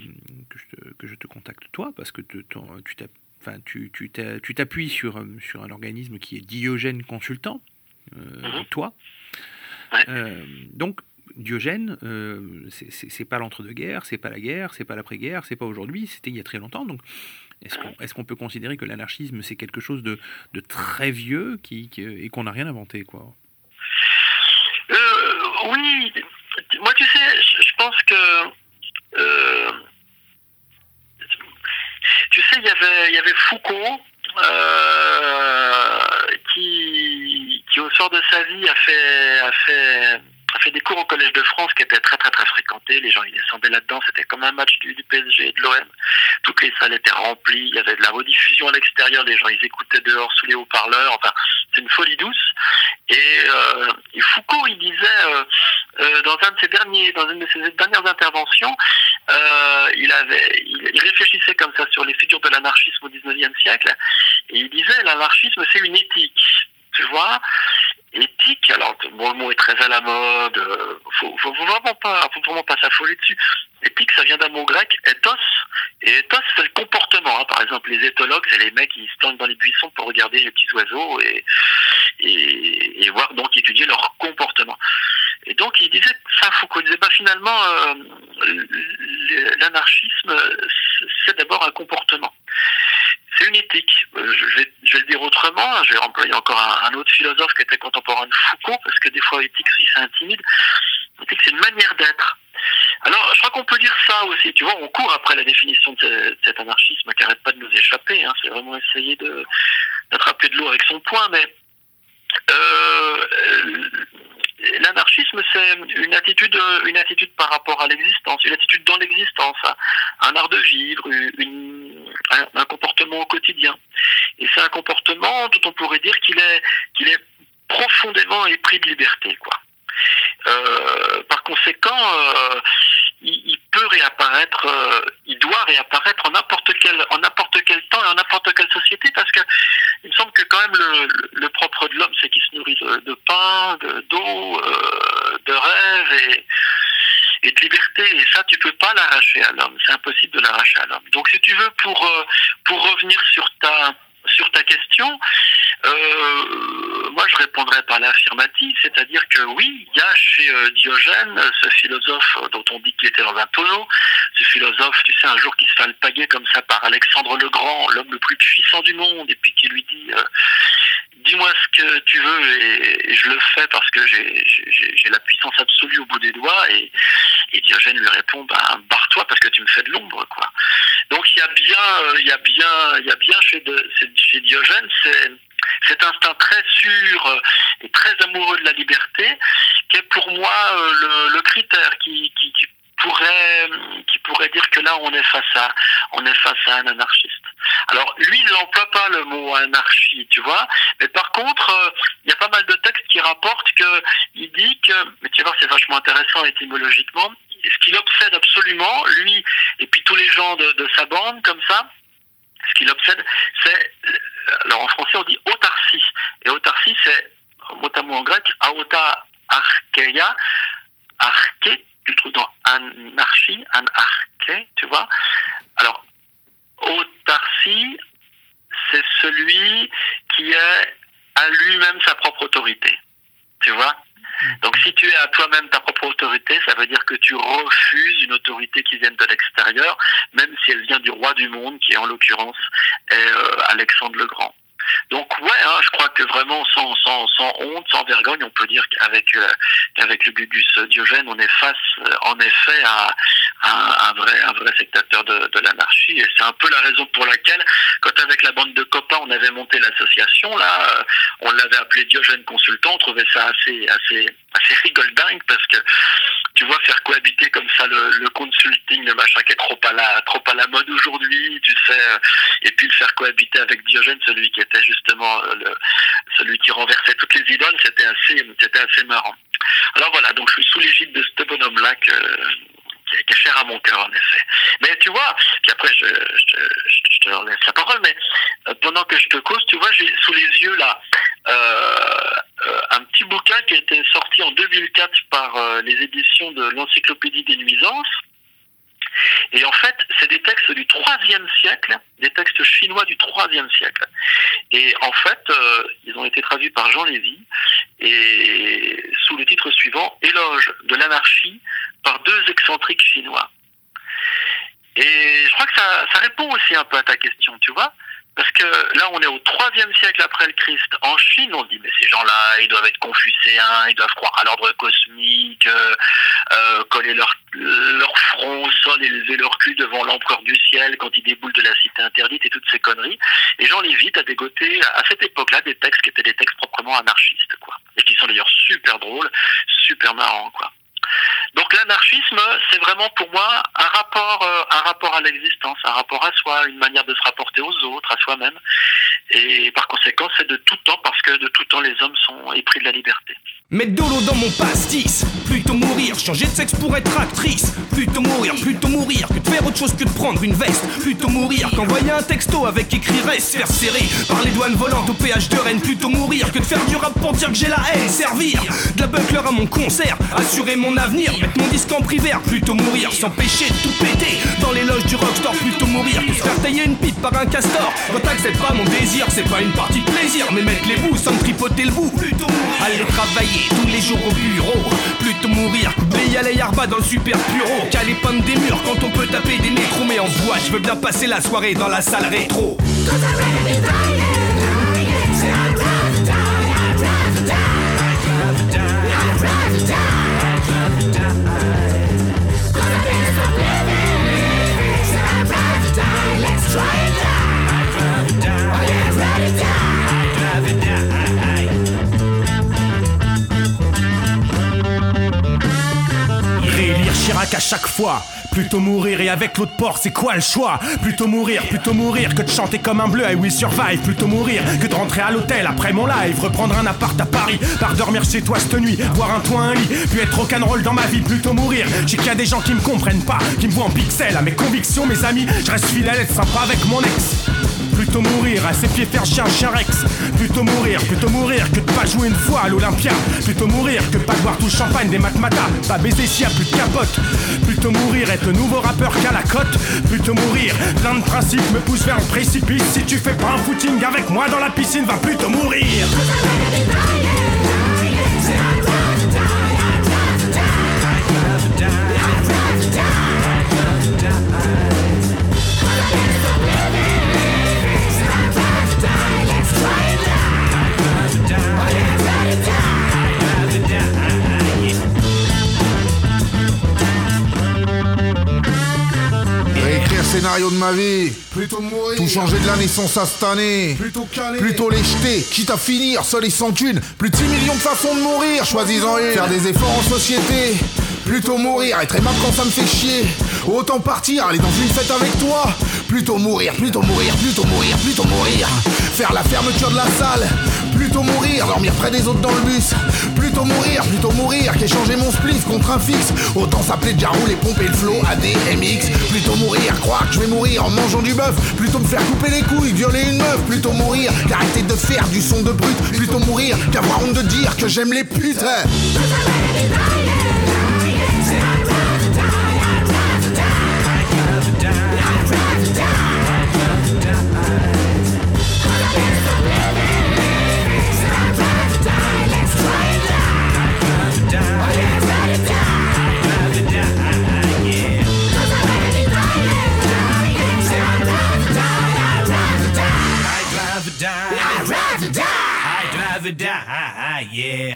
que je te, que je te contacte toi parce que te- ton- tu Enfin, t'appuies sur, sur un organisme qui est Diogène Consultant, euh, toi. Donc, Diogène, euh, c'est- pas l'entre-deux-guerres, c'est pas la guerre, c'est pas l'après-guerre, c'est pas aujourd'hui, c'était il y a très longtemps. Donc, est-ce qu'on peut considérer que l'anarchisme c'est quelque chose de, très vieux qui, et qu'on n'a rien inventé, quoi? Euh, oui, moi tu sais, je pense que euh, tu sais, il y avait, il y avait Foucault qui, qui au sort de sa vie a fait, a fait, a fait des cours au Collège de France qui étaient très très très fréquentés. Les gens ils descendaient là-dedans, c'était comme un match du, PSG et de l'OM. Toutes les salles étaient remplies, il y avait de la rediffusion à l'extérieur, les gens ils écoutaient dehors sous les haut-parleurs. Enfin, c'est une folie douce. Et, euh, Foucault, il disait euh, euh, dans une de ses dernières interventions, il réfléchissait comme ça sur les figures de l'anarchisme au XIXe siècle, et il disait l'anarchisme c'est une éthique, tu vois. Éthique, alors bon le mot est très à la mode, euh, faut, faut vraiment pas, faut vraiment pas s'affoler dessus. Éthique, ça vient d'un mot grec, ethos, et ethos c'est le comportement. hein. Par exemple, les éthologues, c'est les mecs qui se planquent dans les buissons pour regarder les petits oiseaux et, et, et voir donc étudier leur comportement. Et donc il disait ça, Foucault disait bah finalement euh, l'anarchisme d'abord un comportement. C'est une éthique. Euh, Je vais, le dire autrement. Je vais employer encore un, autre philosophe qui était contemporain de Foucault, parce que des fois, éthique, ça intimide. L'éthique, c'est une manière d'être. Alors, je crois qu'on peut dire ça aussi. Tu vois, on court après la définition de ce- de cet anarchisme qui n'arrête pas de nous échapper. hein. C'est vraiment essayer d'attraper de l'eau avec son poing, mais euh, l'anarchisme, c'est une attitude, une attitude par rapport à l'existence, une attitude dans l'existence, un, un art de vivre, un, comportement au quotidien. Et c'est un comportement dont on pourrait dire qu'il est, profondément épris de liberté, quoi. Euh, par conséquent, euh, réapparaître, euh, il doit réapparaître en n'importe quel, en n'importe quel temps et en n'importe quelle société, parce que il me semble que quand même le, propre de l'homme, c'est qu'il se nourrit de, pain, de- d'eau, euh, de rêve et, et de liberté. Et ça, tu peux pas l'arracher à l'homme. C'est impossible de l'arracher à l'homme. Donc, si tu veux, pour euh, pour revenir sur ta sur ta question, euh, moi je répondrais par l'affirmative, c'est-à-dire que oui, il y a chez euh, Diogène, ce philosophe dont on dit qu'il était dans un tonneau, ce philosophe, tu sais, un jour qui se fait alpaguer comme ça par Alexandre le Grand, l'homme le plus puissant du monde, et puis qui lui dit euh, Dis-moi ce que tu veux et, je le fais parce que j'ai- la puissance absolue au bout des doigts. Et, Diogène lui répond ben, Barre-toi parce que tu me fais de l'ombre. quoi. Donc il y a bien, euh, il y a bien, il y a bien chez Diogène c'est cet instinct très sûr euh, et très amoureux de la liberté qui est pour moi euh, le, le critère qui, qui, qui pourrait qui pourrait dire que là on est face à on à un anarchiste. Alors lui il n'emploie pas le mot anarchie, tu vois, mais par contre euh, il y a pas mal de textes qui rapportent que il dit que mais tu vois c'est vachement intéressant étymologiquement ce qu'il obsède absolument lui et puis tous les gens de sa bande comme ça ce qui l'obsède, c'est, alors en français on dit autarcie, et autarcie c'est, mot en grec, aota archeia, arché, tu le trouves dans anarchie, anarché, tu vois. Alors, autarcie, c'est celui qui est à lui-même sa propre autorité, tu vois. Donc si tu es à toi-même ta propre autorité, ça veut dire que tu refuses une autorité qui vienne de l'extérieur, même si elle vient du roi du monde, qui en l'occurrence est euh, Alexandre le Grand. Donc ouais, hein, je crois que vraiment sans, sans, sans honte, sans vergogne, on peut dire qu'avec euh, qu'avec le Gugus Diogène, on est face euh, en effet à, un vrai un vrai sectateur de, de l'anarchie. Et c'est un peu la raison pour laquelle, quand avec la bande de copains, on avait monté l'association, là, euh, on l'avait appelé Diogène Consultant, on trouvait ça assez assez assez rigoldingue parce que tu vois faire cohabiter comme ça le, le consulting, le machin qui est trop à la trop à la mode aujourd'hui, tu sais, euh, et puis le faire cohabiter avec Diogène, celui qui était justement euh, le, celui qui renversait toutes les idoles, c'était assez c'était assez marrant. Alors voilà, donc je suis sous l'égide de ce bonhomme-là que qui est, cher à mon cœur en effet. Mais tu vois, puis après je, je, je, je te laisse la parole, mais euh, pendant que je te cause, tu vois, j'ai sous les yeux là un petit bouquin qui a été sorti en 2004 par euh, les éditions de l'Encyclopédie des nuisances. Et en fait, c'est des textes du troisième siècle, des textes chinois du troisième siècle. Et en fait, euh, ils ont été traduits par Jean Lévy et sous le titre suivant Éloge de l'anarchie par deux excentriques chinois. Et je crois que ça répond aussi un peu à ta question, tu vois. Parce que là, on est au troisième siècle après le Christ. En Chine, on dit, mais ces gens-là, ils doivent être confucéens, ils doivent croire à l'ordre cosmique, euh, euh, coller leur, leur front au sol et lever leur cul devant l'empereur du ciel quand ils déboulent de la cité interdite et toutes ces conneries. Et Jean Lévy a dégoté, à cette époque-là, des textes qui étaient des textes proprement anarchistes, quoi. Et qui sont d'ailleurs super drôles, super marrants, quoi. Donc l'anarchisme, c'est vraiment pour moi un rapport, euh, un rapport à l'existence, un rapport à soi, une manière de se rapporter aux autres, à soi-même. Et par conséquent, c'est de tout temps, parce que de tout temps, les hommes sont épris de la liberté. Mettre de l'eau dans mon pastis, plutôt mourir, changer de sexe pour être actrice, plutôt mourir, plutôt mourir que de faire autre chose que de prendre une veste, plutôt mourir qu'envoyer un texto avec écrit reste, faire serrer par les douanes volantes au péage de Rennes, plutôt mourir que de faire du rap pour dire que j'ai la haine, servir de la buckler à mon concert, assurer mon avenir, Mettre mon disque en primaire, plutôt mourir, s'empêcher de tout péter. Dans les loges du rockstar, plutôt mourir que se faire tailler une pipe par un castor. Quand t'acceptes pas mon désir, c'est pas une partie de plaisir, mais mettre les bouts sans tripoter le bout. Plutôt. Aller travailler tous les jours au bureau, mourir. La yarba dans le super bureau. Caler peindre des murs quand on peut taper des métros, mais en bois, je veux bien passer la soirée dans la salle rétro. Chirac à chaque fois. Plutôt mourir et avec l'autre porc, c'est quoi le choix? Plutôt mourir, plutôt mourir que de chanter comme un bleu I will survive. Plutôt mourir que de rentrer à l'hôtel après mon live. Reprendre un appart à Paris, par dormir chez toi cette nuit. Voir un toit, un lit, puis être rock'n'roll dans ma vie. Plutôt mourir. J'ai qu'il des gens qui me comprennent pas, qui me voient en pixels. À mes convictions, mes amis, je reste fidèle, être sympa avec mon ex. Plutôt mourir, à ses pieds faire chien, chien Rex. Plutôt mourir, plutôt mourir que de pas jouer une fois à l'Olympia. Plutôt mourir que pas boire tout champagne des matmatas. Pas baiser s'il y plus de capote. Plutôt mourir, être nouveau rappeur qu'à la cote. Plutôt mourir, plein de principes me poussent vers le précipice. Si tu fais pas un footing avec moi dans la piscine, va plutôt mourir. Scénario de ma vie. Plutôt mourir. Tout changer de la naissance à cette année. Plutôt caler. Plutôt les jeter. Quitte à finir seul et sans thune. Plus de 6 millions de façons de mourir. Choisis-en une. Faire des efforts en société. Plutôt mourir. Être aimable quand ça me fait chier. Autant partir. Aller dans une fête avec toi. Plutôt mourir. Plutôt mourir. Plutôt mourir. Plutôt mourir. Faire la fermeture de la salle. Plutôt mourir. Dormir près des autres dans le bus. Plutôt mourir. Plutôt mourir. Qu'échanger mon spliff contre un fixe. Autant s'appeler Jarou et pomper le flow ADMX. Plutôt mourir. Croire que je vais mourir en mangeant du bœuf. Plutôt me faire couper les couilles. Violer une meuf. Plutôt mourir. Qu'arrêter de faire du son de brut. Plutôt mourir. Qu'avoir honte de dire que j'aime les putes.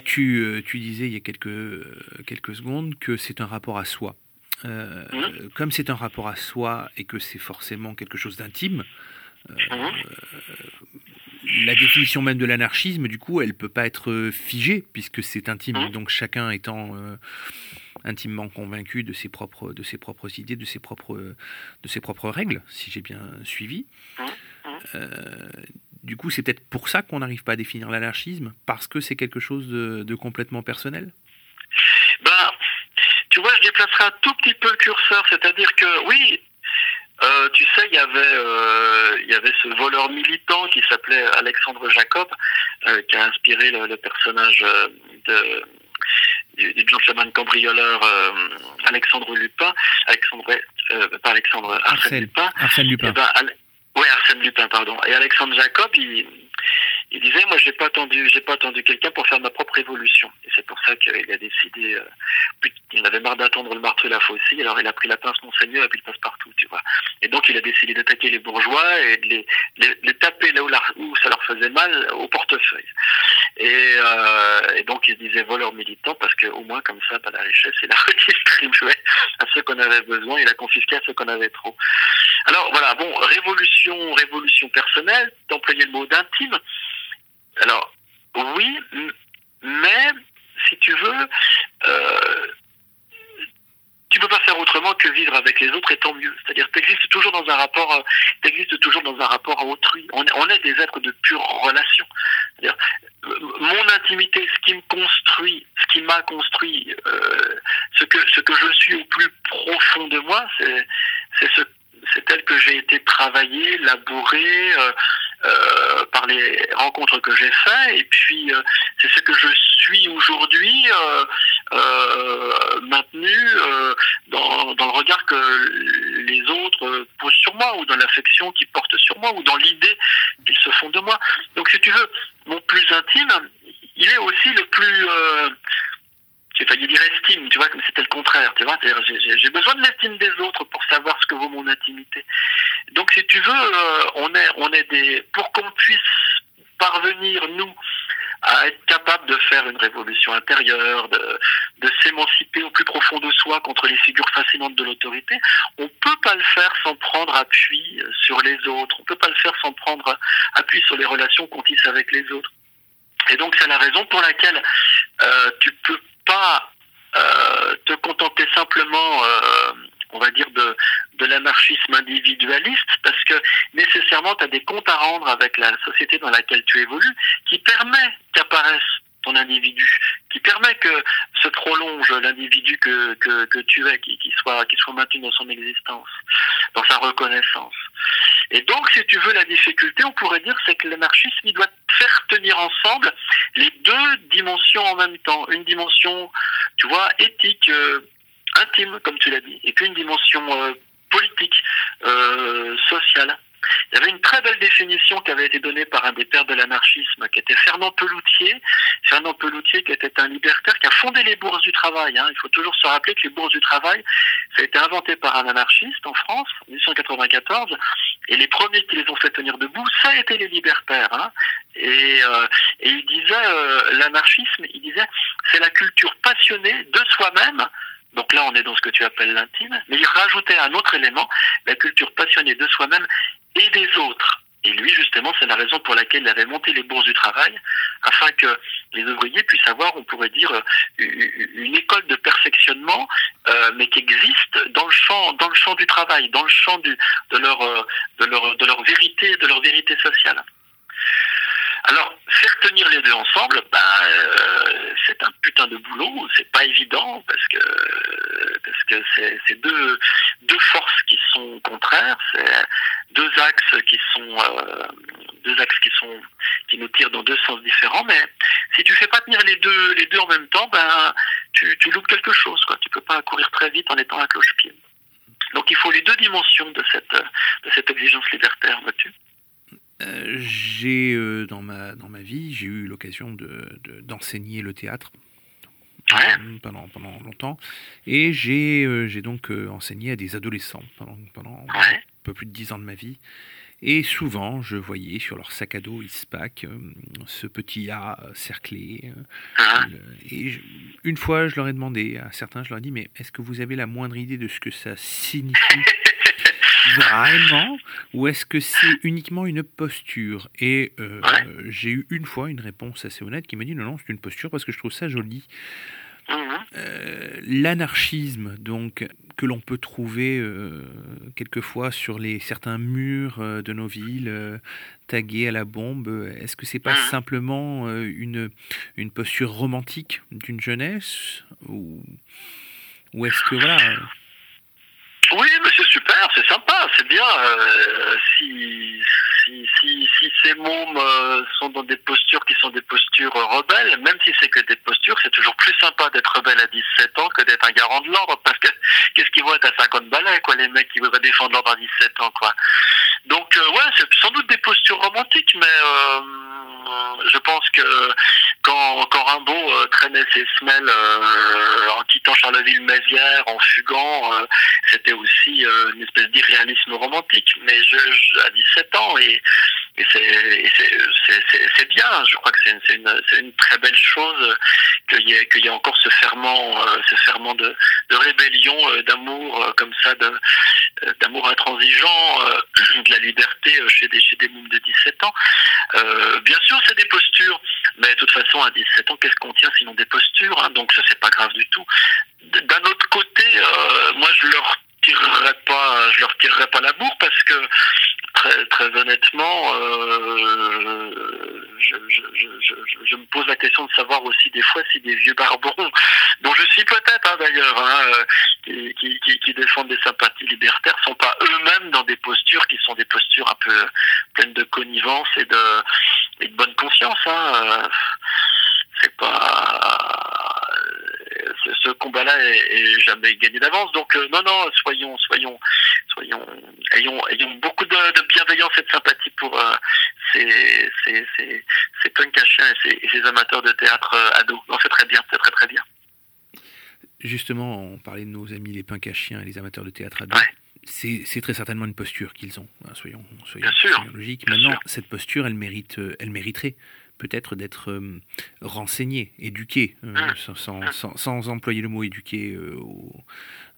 Tu, euh, tu disais il y a quelques, euh, quelques secondes que c'est un rapport à soi. Euh, Comme c'est un rapport à soi et que c'est forcément quelque chose d'intime, euh, la définition même de l'anarchisme, du coup, elle peut pas être figée puisque c'est intime. Donc chacun étant euh, intimement convaincu de ses propres, de ses propres idées, de ses propres, de ses propres règles, si j'ai bien suivi. Euh, du coup, c'est peut-être pour ça qu'on n'arrive pas à définir l'anarchisme, parce que c'est quelque chose de, de complètement personnel? Ben, tu vois, je déplacerai un tout petit peu le curseur, c'est-à-dire que oui, euh, tu sais, il y avait, euh, il y avait ce voleur militant qui s'appelait Alexandre Jacob, euh, qui a inspiré le, le personnage de du, du gentleman cambrioleur Alexandre Lupin, Alexandre, pas Alexandre, Arsène, Arsène, Lupin. Arsène Lupin. Eh ben, Al- ouais, Arsène Lupin, pardon. Et Alexandre Jacob, il, disait, moi, j'ai pas attendu, j'ai pas attendu quelqu'un pour faire ma propre révolution. Et c'est pour ça qu'il a décidé, euh, il avait marre d'attendre le marteau et la faucille, alors il a pris la pince Monseigneur et puis il passe partout, tu vois. Et donc, il a décidé d'attaquer les bourgeois et de les, les, taper là où, ça leur faisait mal, au portefeuille. Et, euh, et donc, il disait voleur militant parce que au moins, comme ça, bah, la richesse, il la redistribuait à ceux qu'on avait besoin, il a confisqué à ceux qu'on avait trop. Alors, voilà, bon, révolution, révolution personnelle, d'employer le mot d'intime. Alors, oui, mais si tu veux, euh, tu peux pas faire autrement que vivre avec les autres et tant mieux. C'est-à-dire, tu existes toujours dans un rapport, euh, t'existes toujours dans un rapport à autrui. On, est- on est des êtres de pure relation. C'est-à-dire, euh, mon intimité, ce qui me construit, ce qui m'a construit, euh, ce que ce que je suis au plus profond de moi, c'est c'est ce c'est tel que j'ai été travaillé, labouré euh, euh, par les rencontres que j'ai faites, et puis euh, c'est ce que je suis aujourd'hui euh, euh, maintenu euh, dans, dans le regard que les autres posent sur moi, ou dans l'affection qu'ils portent sur moi, ou dans l'idée qu'ils se font de moi. Donc si tu veux, mon plus intime, il est aussi le plus... J'ai failli dire estime, tu vois, comme c'était le contraire, tu vois. C'est-à-dire, j'ai besoin de l'estime des autres pour savoir ce que vaut mon intimité. Donc, si tu veux, euh, on est, on est des, pour qu'on puisse parvenir, nous, à être capable de faire une révolution intérieure, de, de s'émanciper au plus profond de soi contre les figures fascinantes de l'autorité, on peut pas le faire sans prendre appui euh, sur les autres. On peut pas le faire sans prendre appui sur les relations qu'on tisse avec les autres. Et donc c'est la raison pour laquelle euh, tu peux pas euh, te contenter simplement, euh, on va dire, de, de l'anarchisme individualiste, parce que nécessairement tu as des comptes à rendre avec la société dans laquelle tu évolues, qui permet qu'apparaisse ton individu, qui permet que se prolonge l'individu que, que, tu es, qui, qui soit, qui soit maintenu dans son existence, dans sa reconnaissance. Et donc, si tu veux, la difficulté, on pourrait dire, c'est que l'anarchisme, il doit faire tenir ensemble les deux dimensions en même temps. Une dimension, tu vois, éthique, euh, intime, comme tu l'as dit, et puis une dimension euh, politique, euh, sociale. Il y avait une très belle définition qui avait été donnée par un des pères de l'anarchisme, qui était Fernand Peloutier. Fernand Peloutier, qui était un libertaire, qui a fondé les bourses du travail. hein. Il faut toujours se rappeler que les bourses du travail, ça a été inventé par un anarchiste en France, en 1894, et les premiers qui les ont fait tenir debout, ça a été les libertaires. hein. Et, euh, et il disait, euh, l'anarchisme, il disait, c'est la culture passionnée de soi-même. Donc là, on est dans ce que tu appelles l'intime, mais il rajoutait un autre élément, la culture passionnée de soi-même et des autres. Et lui, justement, c'est la raison pour laquelle il avait monté les bourses du travail, afin que les ouvriers puissent avoir, on pourrait dire, euh, une école de perfectionnement, euh, mais qui existe dans le champ, dans le champ du travail, dans le champ de leur, euh, de leur, de leur vérité, de leur vérité sociale. Alors, faire tenir les deux ensemble, ben, c'est un putain de boulot, c'est pas évident parce que parce que c'est deux deux forces qui sont contraires, qui sont euh, deux axes qui sont qui nous tirent dans deux sens différents. Mais si tu fais pas tenir les deux les deux en même temps, ben tu tu loupes quelque chose, quoi. Tu peux pas courir très vite en étant à cloche-pied. Donc il faut les deux dimensions de cette de cette exigence libertaire, vois-tu. Euh, j'ai euh, dans ma dans ma vie, j'ai eu l'occasion de- d'enseigner le théâtre pendant pendant longtemps, et j'ai euh, donc euh, enseigné à des adolescents pendant pendant un peu plus de dix ans de ma vie. Et souvent, je voyais sur leur sac à dos ISPAC euh, ce petit A euh, cerclé. euh, le- et je- une fois, je leur ai demandé à certains, je leur ai dit, mais est-ce que vous avez la moindre idée de ce que ça signifie vraiment ou est-ce que c'est uniquement une posture? Et euh, j'ai eu une fois une réponse assez honnête qui m'a dit non, non, c'est une posture parce que je trouve ça joli. Euh, L'anarchisme, donc, que l'on peut trouver euh, quelquefois sur les certains murs euh, de nos villes, euh, tagués à la bombe, est-ce que c'est pas simplement euh, une, une posture romantique d'une jeunesse ou, ou est-ce que voilà Oui, mais c'est super, c'est sympa, c'est bien. euh, si, si, si, si ces mômes euh, sont dans des postures qui sont des postures euh, rebelles, même si c'est que des postures, c'est toujours plus sympa d'être rebelle à 17 ans que d'être un garant de l'ordre, parce que qu'est-ce qu'ils vont être à 50 balais, quoi, les mecs qui voudraient défendre l'ordre à 17 ans, quoi. Donc, euh, ouais, c'est sans doute des postures romantiques, mais euh, je pense que quand, quand Rimbaud euh, traînait ses semelles euh, en quittant Charleville-Mézières, en fugant, euh, c'était aussi euh, une espèce d'irréalisme romantique. Mais je, je- à 17 ans, et, et c'est bien. Je crois que c'est une, une, une très belle chose qu'il y, ait- qu'il y ait encore ce ferment, euh, ce ferment de, de rébellion, euh, d'amour euh, comme ça, d'amour intransigeant, de la liberté chez des, chez des mômes de 17 ans. Bien sûr, c'est des postures, mais de toute façon, à 17 ans, qu'est-ce qu'on tient sinon des postures hein, Donc, ça, c'est pas grave du tout. D'un autre côté, moi, je leur tirerais pas, je leur tirerais pas la bourre parce que très, très honnêtement, euh, je, je, je, je, me pose la question de savoir aussi des fois si des vieux barbons, dont je suis peut-être hein, d'ailleurs, hein, euh, qui, qui, qui, défendent des sympathies libertaires, sont pas eux-mêmes dans des postures qui sont des postures un peu pleines de connivence et de, et de bonne conscience. Hein, c'est pas ce, combat-là est, est jamais gagné d'avance. Donc euh, non, non, soyons, soyons, soyons, ayons, ayons beaucoup de, de bienveillance et de sympathie pour euh, ces, ces, ces, ces punks à chiens et ces, et ces amateurs de théâtre euh, ados. Non, c'est très bien, c'est très très bien. Justement, on parlait de nos amis les punks à chiens et les amateurs de théâtre ados. C'est c'est très certainement une posture qu'ils ont, hein, soyons, soyons, soyons logiques. Maintenant, cette posture, elle, mérite, elle mériterait peut-être d'être euh, renseignée, éduquée, euh, sans, sans, sans- employer le mot éduqué euh, au-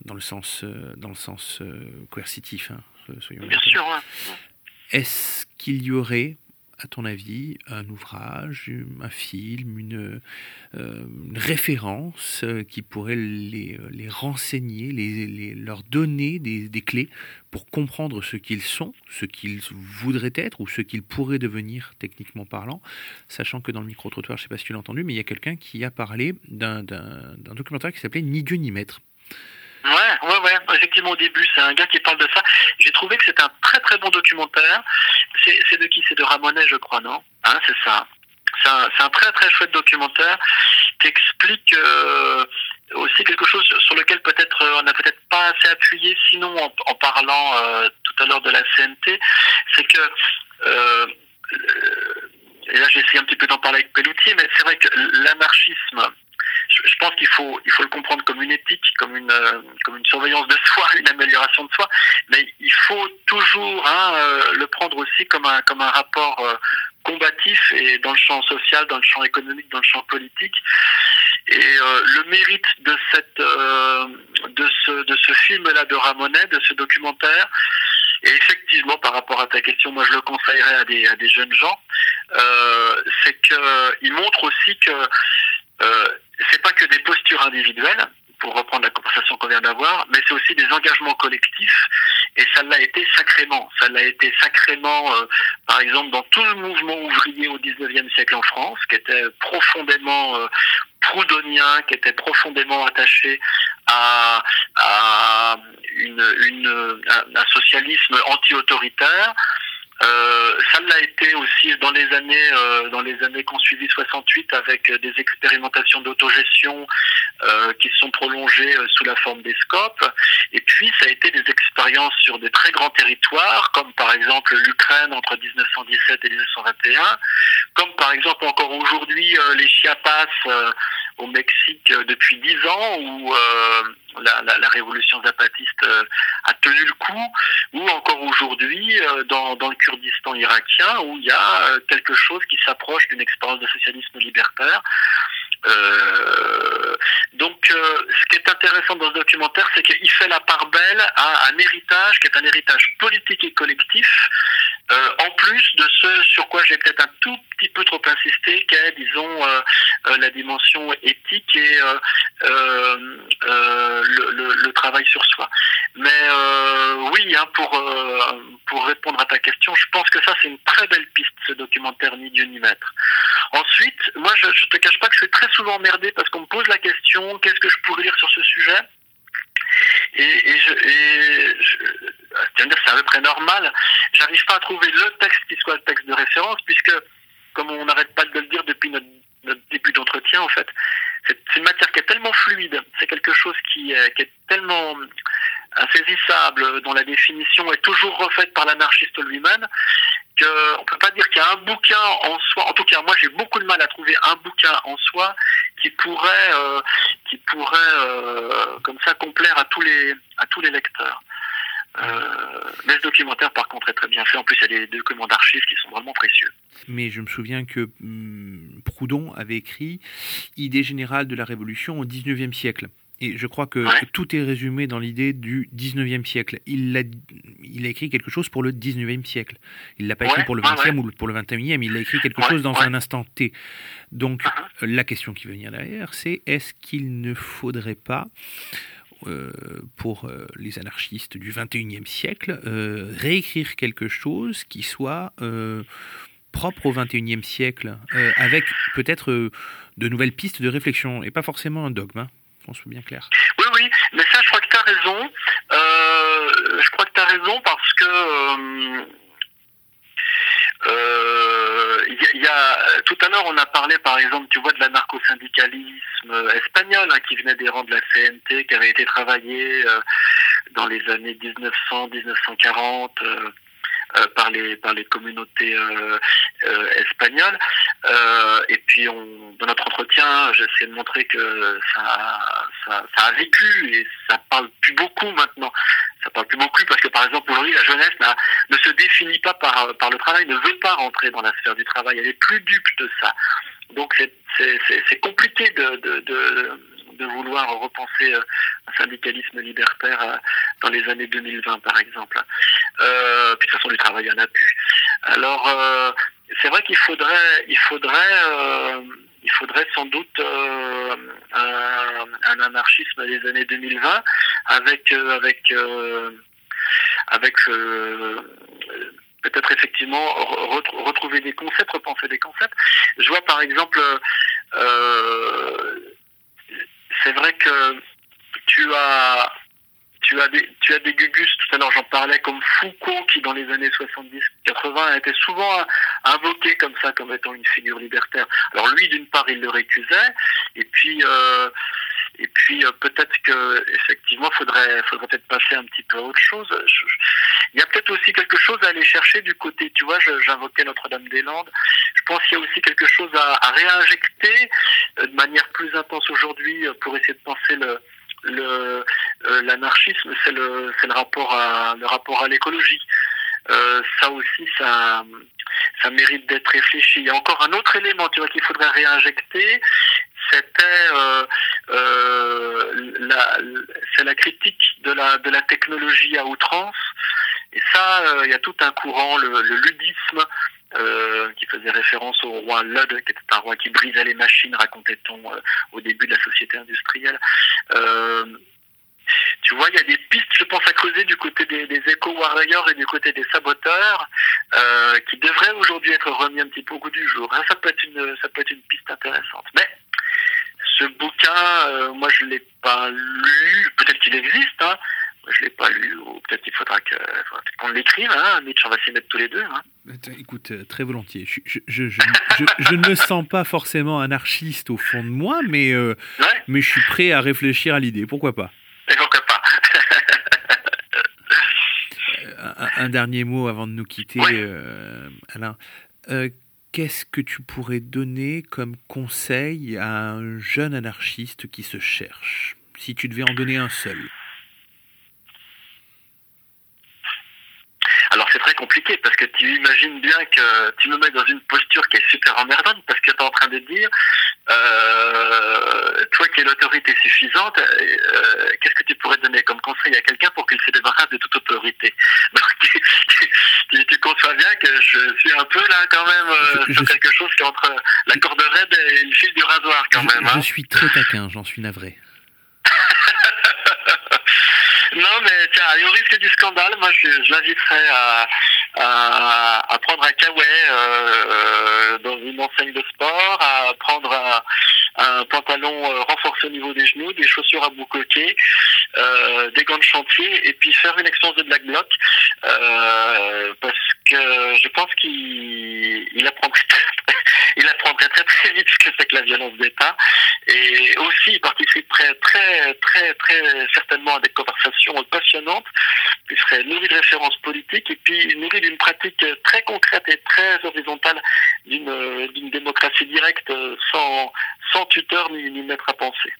dans le sens, dans le sens coercitif. hein, soyons Bien sûr, ouais. Est-ce qu'il y aurait, à ton avis, un ouvrage, un film, une, euh, référence euh, qui pourrait les, les renseigner, les, leur donner des, des clés pour comprendre ce qu'ils sont, ce qu'ils voudraient être ou ce qu'ils pourraient devenir techniquement parlant, sachant que dans le micro-trottoir, je ne sais pas si tu l'as entendu, mais il y a quelqu'un qui a parlé d'un documentaire qui s'appelait Ni Dieu ni Maître. Ouais, ouais, ouais. Effectivement, au début, c'est un gars qui parle de ça. J'ai trouvé que c'était un très très bon documentaire. C'est c'est de qui? C'est de Ramonet, je crois, non? Hein, c'est ça. C'est un, c'est très très chouette documentaire qui explique euh, aussi quelque chose sur lequel peut-être euh, on n'a peut-être pas assez appuyé, sinon en, parlant euh, tout à l'heure de la CNT, c'est que et là j'ai essayé un petit peu d'en parler avec Pelloutier, mais c'est vrai que l'anarchisme je pense qu'il faut il faut le comprendre comme une éthique, comme une euh, comme une surveillance de soi, une amélioration de soi, mais il faut toujours hein, euh, le prendre aussi comme un comme un rapport euh, combatif et dans le champ social, dans le champ économique, dans le champ politique. Et euh, le mérite de cette euh, de ce de ce film là de Ramonet, de ce documentaire, et effectivement par rapport à ta question, moi je le conseillerais à des à des jeunes gens, euh, c'est que il montre aussi que euh, c'est pas que des postures individuelles, pour reprendre la conversation qu'on vient d'avoir, mais c'est aussi des engagements collectifs. Et ça l'a été sacrément. Ça l'a été sacrément, euh, par exemple, dans tout le mouvement ouvrier au 19e siècle en France, qui était profondément euh, proudhonien, qui était profondément attaché à, à une, une, un, un socialisme anti-autoritaire. Euh, ça l'a été aussi dans les années euh, dans les années qu'on suivi 68 avec des expérimentations d'autogestion euh, qui sont prolongées euh, sous la forme des scopes. Et puis ça a été des expériences sur des très grands territoires comme par exemple l'Ukraine entre 1917 et 1921 comme par exemple encore aujourd'hui euh, les Chiapas euh, au Mexique euh, depuis dix ans où euh, la, la, la révolution zapatiste euh, a tenu le coup, ou encore aujourd'hui euh, dans, dans le Kurdistan irakien où il y a euh, quelque chose qui s'approche d'une expérience de socialisme libertaire. Euh, donc, euh, ce qui est intéressant dans ce documentaire, c'est qu'il fait la part belle à un héritage qui est un héritage politique et collectif, euh, en plus de ce sur quoi j'ai peut-être un tout petit peu trop insisté, qui est, disons, la dimension éthique et le, travail sur soi. Mais oui, hein, pour pour répondre à ta question, je pense que ça c'est une très belle piste, ce documentaire Ni Dieu ni Maître. Ensuite, moi je, je te cache pas que je suis très souvent emmerdé parce qu'on me pose la question qu'est-ce que je pourrais lire sur ce sujet et, et, je, et je, c'est à peu près normal. J'arrive pas à trouver le texte qui soit le texte de référence puisque, comme on n'arrête pas de le dire depuis notre, début d'entretien, en fait, c'est une matière qui est tellement fluide, c'est quelque chose qui est tellement insaisissable, dont la définition est toujours refaite par l'anarchiste lui-même, qu'on peut pas dire qu'il y a un bouquin en soi. En tout cas, moi, j'ai beaucoup de mal à trouver un bouquin en soi qui pourrait, euh, qui pourrait, euh, comme ça, complaire à tous les, à tous les lecteurs. Euh, mais ce documentaire, par contre, est très bien fait. En plus, il y a des documents d'archives qui sont vraiment précieux. Mais je me souviens que hum, Proudhon avait écrit Idée générale de la Révolution au XIXe siècle. Et je crois que, que tout est résumé dans l'idée du 19e siècle. Il a, il a écrit quelque chose pour le 19e siècle. Il l'a pas écrit Ouais, pour le ouais, 20e ouais. ou pour le 21e. Il a écrit quelque chose dans un instant T. Donc, euh, la question qui va venir derrière, c'est est-ce qu'il ne faudrait pas, euh, pour euh, les anarchistes du 21e siècle, euh, réécrire quelque chose qui soit propre au 21e siècle, avec peut-être de nouvelles pistes de réflexion, et pas forcément un dogme, hein, bien clair. Oui, oui, mais ça, je crois que tu as raison. Euh, je crois que tu as raison parce que euh, euh, y, a- tout à l'heure, on a parlé, par exemple, tu vois, de l'anarcho-syndicalisme espagnol hein, qui venait des rangs de la CNT, qui avait été travaillé dans les années 1900-1940 euh, euh, par les par les communautés euh, euh, espagnoles. Euh, et puis, on, dans notre entretien, j'essaie de montrer que ça, ça, ça a vécu et ça parle plus beaucoup maintenant. Ça parle plus beaucoup parce que, par exemple, aujourd'hui, la jeunesse ne se définit pas par, par le travail, ne veut pas rentrer dans la sphère du travail. Elle est plus dupe de ça. Donc, c'est compliqué de, de, de, de vouloir repenser euh, un syndicalisme libertaire euh, dans les années 2020, par exemple. Euh, puis de toute façon, du travail, il en a plus. Alors, euh, c'est vrai qu'il faudrait, il faudrait, euh, il faudrait sans doute euh, un, un anarchisme des années 2020 avec, avec, avec peut-être effectivement re- re- retrouver des concepts, repenser des concepts. Je vois par exemple, euh, c'est vrai que tu as tu as des tu as des gugus tout à l'heure j'en parlais comme Foucault qui dans les années 70 80 était souvent invoqué comme ça comme étant une figure libertaire. Alors lui d'une part il le récusait et puis euh, et puis euh, peut-être que effectivement faudrait faudrait peut-être passer un petit peu à autre chose. Il y a peut-être aussi quelque chose à aller chercher du côté tu vois j'invoquais Notre-Dame-des-Landes. Je pense qu'il y a aussi quelque chose à, réinjecter euh, de manière plus intense aujourd'hui euh, pour essayer de penser le l'anarchisme c'est le c'est le rapport à le rapport à l'écologie. Ça aussi ça ça mérite d'être réfléchi. Il y a encore un autre élément tu vois qu'il faudrait réinjecter c'était euh, euh, la c'est la critique de la de la technologie à outrance et ça euh, il y a tout un courant le, ludisme qui faisait référence au roi Lud, qui était un roi qui brisait les machines, racontait-on au début de la société industrielle. Tu vois, il y a des pistes, je pense, à creuser du côté des, des éco-warriors et du côté des saboteurs, qui devraient aujourd'hui être remis un petit peu au goût du jour. Hein, ça peut être une, ça peut être une piste intéressante. Mais ce bouquin, euh, moi, je l'ai pas lu. Peut-être qu'il existe, hein. Moi, je l'ai pas lu, ou peut-être qu'il faudra qu'on l'écrive, hein. Mitch, on va s'y mettre tous les deux, hein. Attends, Écoute, euh, très volontiers. Je, je, je, je, je- je ne me sens pas forcément anarchiste au fond de moi, mais, euh, mais je suis prêt à réfléchir à l'idée. Pourquoi pas? Et pourquoi pas? Un, un dernier mot avant de nous quitter, euh, Alain. Euh, Qu'est-ce que tu pourrais donner comme conseil à un jeune anarchiste qui se cherche Si tu devais en donner un seul? Alors c'est très compliqué parce que tu imagines bien que tu me mets dans une posture qui est super emmerdante parce que tu es en train de dire, euh, toi qui es l'autorité suffisante, euh, qu'est-ce que tu pourrais donner comme conseil à quelqu'un pour qu'il se débarrasse de toute autorité? Donc, tu, tu- tu conçois bien que je suis un peu là quand même euh, sur quelque chose qui est entre la corde raide et le fil du rasoir quand même. Je hein. suis très taquin, j'en suis navré. Non, mais tiens, au risque du scandale, moi, je, l'inviterais à prendre un kawaii euh, euh, dans une enseigne de sport, à prendre un, un pantalon euh, renforcé au niveau des genoux, des chaussures à bout euh, des gants de chantier, et puis faire une expérience de black bloc, euh, parce que je pense qu'il il apprendrait, il très très vite ce que c'est que la violence d'État, et aussi il participerait très très très certainement à des conversations passionnantes, qui seraient nourries de références politiques et puis nourries d'une pratique très concrète et très horizontale d'une démocratie directe sans sans tuteur ni, ni maître à penser.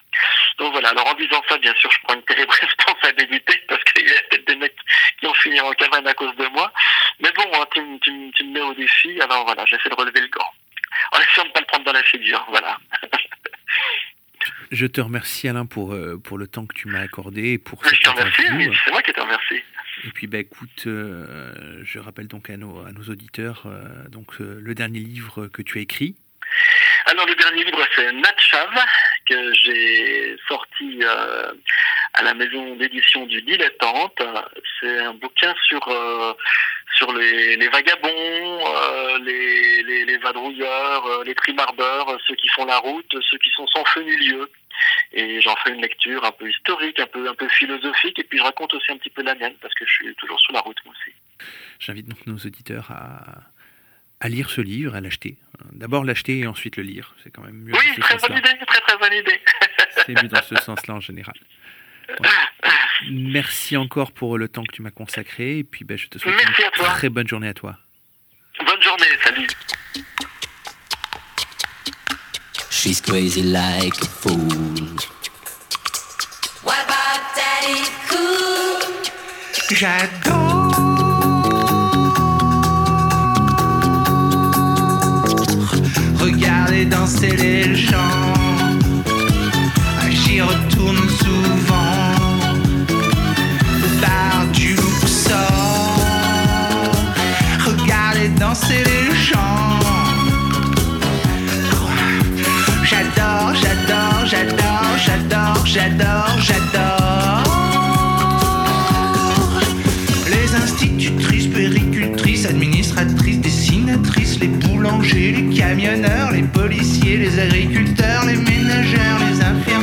Donc voilà, alors en disant ça, bien sûr, je prends une terrible responsabilité parce qu'il y a peut-être des mecs qui ont fini en cabane à cause de moi. Mais bon, hein, tu, me- tu, me- tu me mets au défi, alors voilà, j'essaie de relever le gant. En essayant de ne pas le prendre dans la figure, voilà. Je te remercie Alain pour, euh, pour le temps que tu m'as accordé et pour Je te remercie, c'est moi qui te remercie. Et puis bah écoute, euh, je rappelle donc à nos, à nos auditeurs euh, donc euh, le dernier livre que tu as écrit. Alors le dernier livre c'est Natchav que j'ai sorti euh, à la maison d'édition du Dilettante. C'est un bouquin sur euh, sur les, vagabonds, euh, les, les, les vadrouilleurs, les trimarbeurs, ceux qui font la route, ceux qui sont sans feu ni lieu. Et j'en fais une lecture un peu historique, un peu un peu philosophique, et puis je raconte aussi un petit peu la mienne parce que je suis toujours sur la route moi aussi. J'invite donc nos auditeurs à, à lire ce livre, à l'acheter. D'abord l'acheter et ensuite le lire. C'est quand même mieux. dans Oui, ce très bonne idée, très très bonne idée. C'est mieux dans ce sens-là en général. Merci encore pour le temps que tu m'as consacré et puis ben, je te souhaite Merci une à toi. très bonne journée à toi. Bonne journée, salut. She's crazy like a fool. What about Daddy Cool? Danser les gens, j'y retourne souvent. Bar du Luxor, regardez danser les gens. J'adore, j'adore, j'adore, j'adore, j'adore, j'adore. Boulangers, les camionneurs, les policiers, les agriculteurs, les ménagères, les infirmières,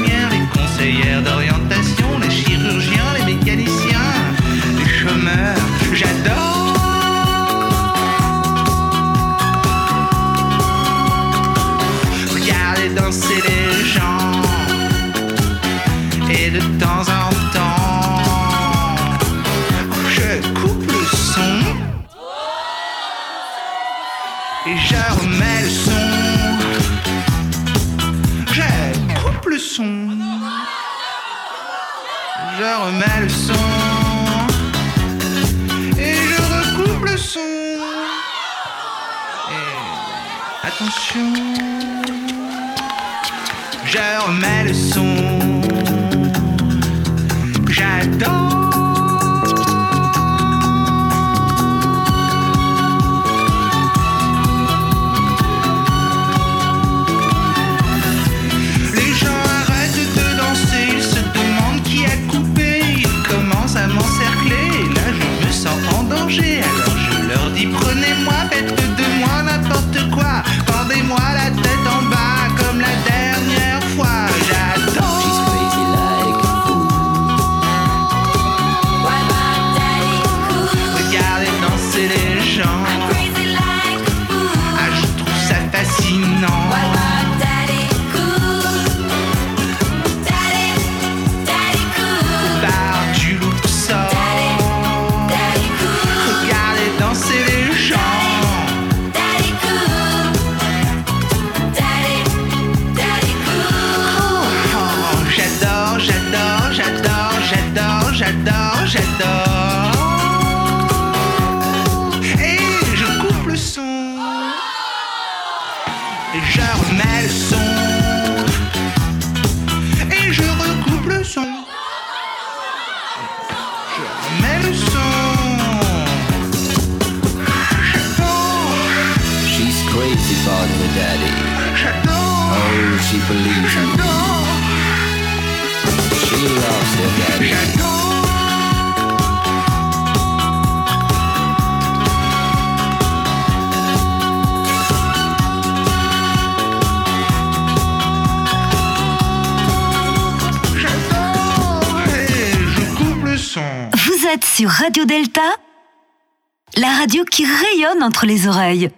remets le son et je recoupe le son. Attention, qui rayonne entre les oreilles.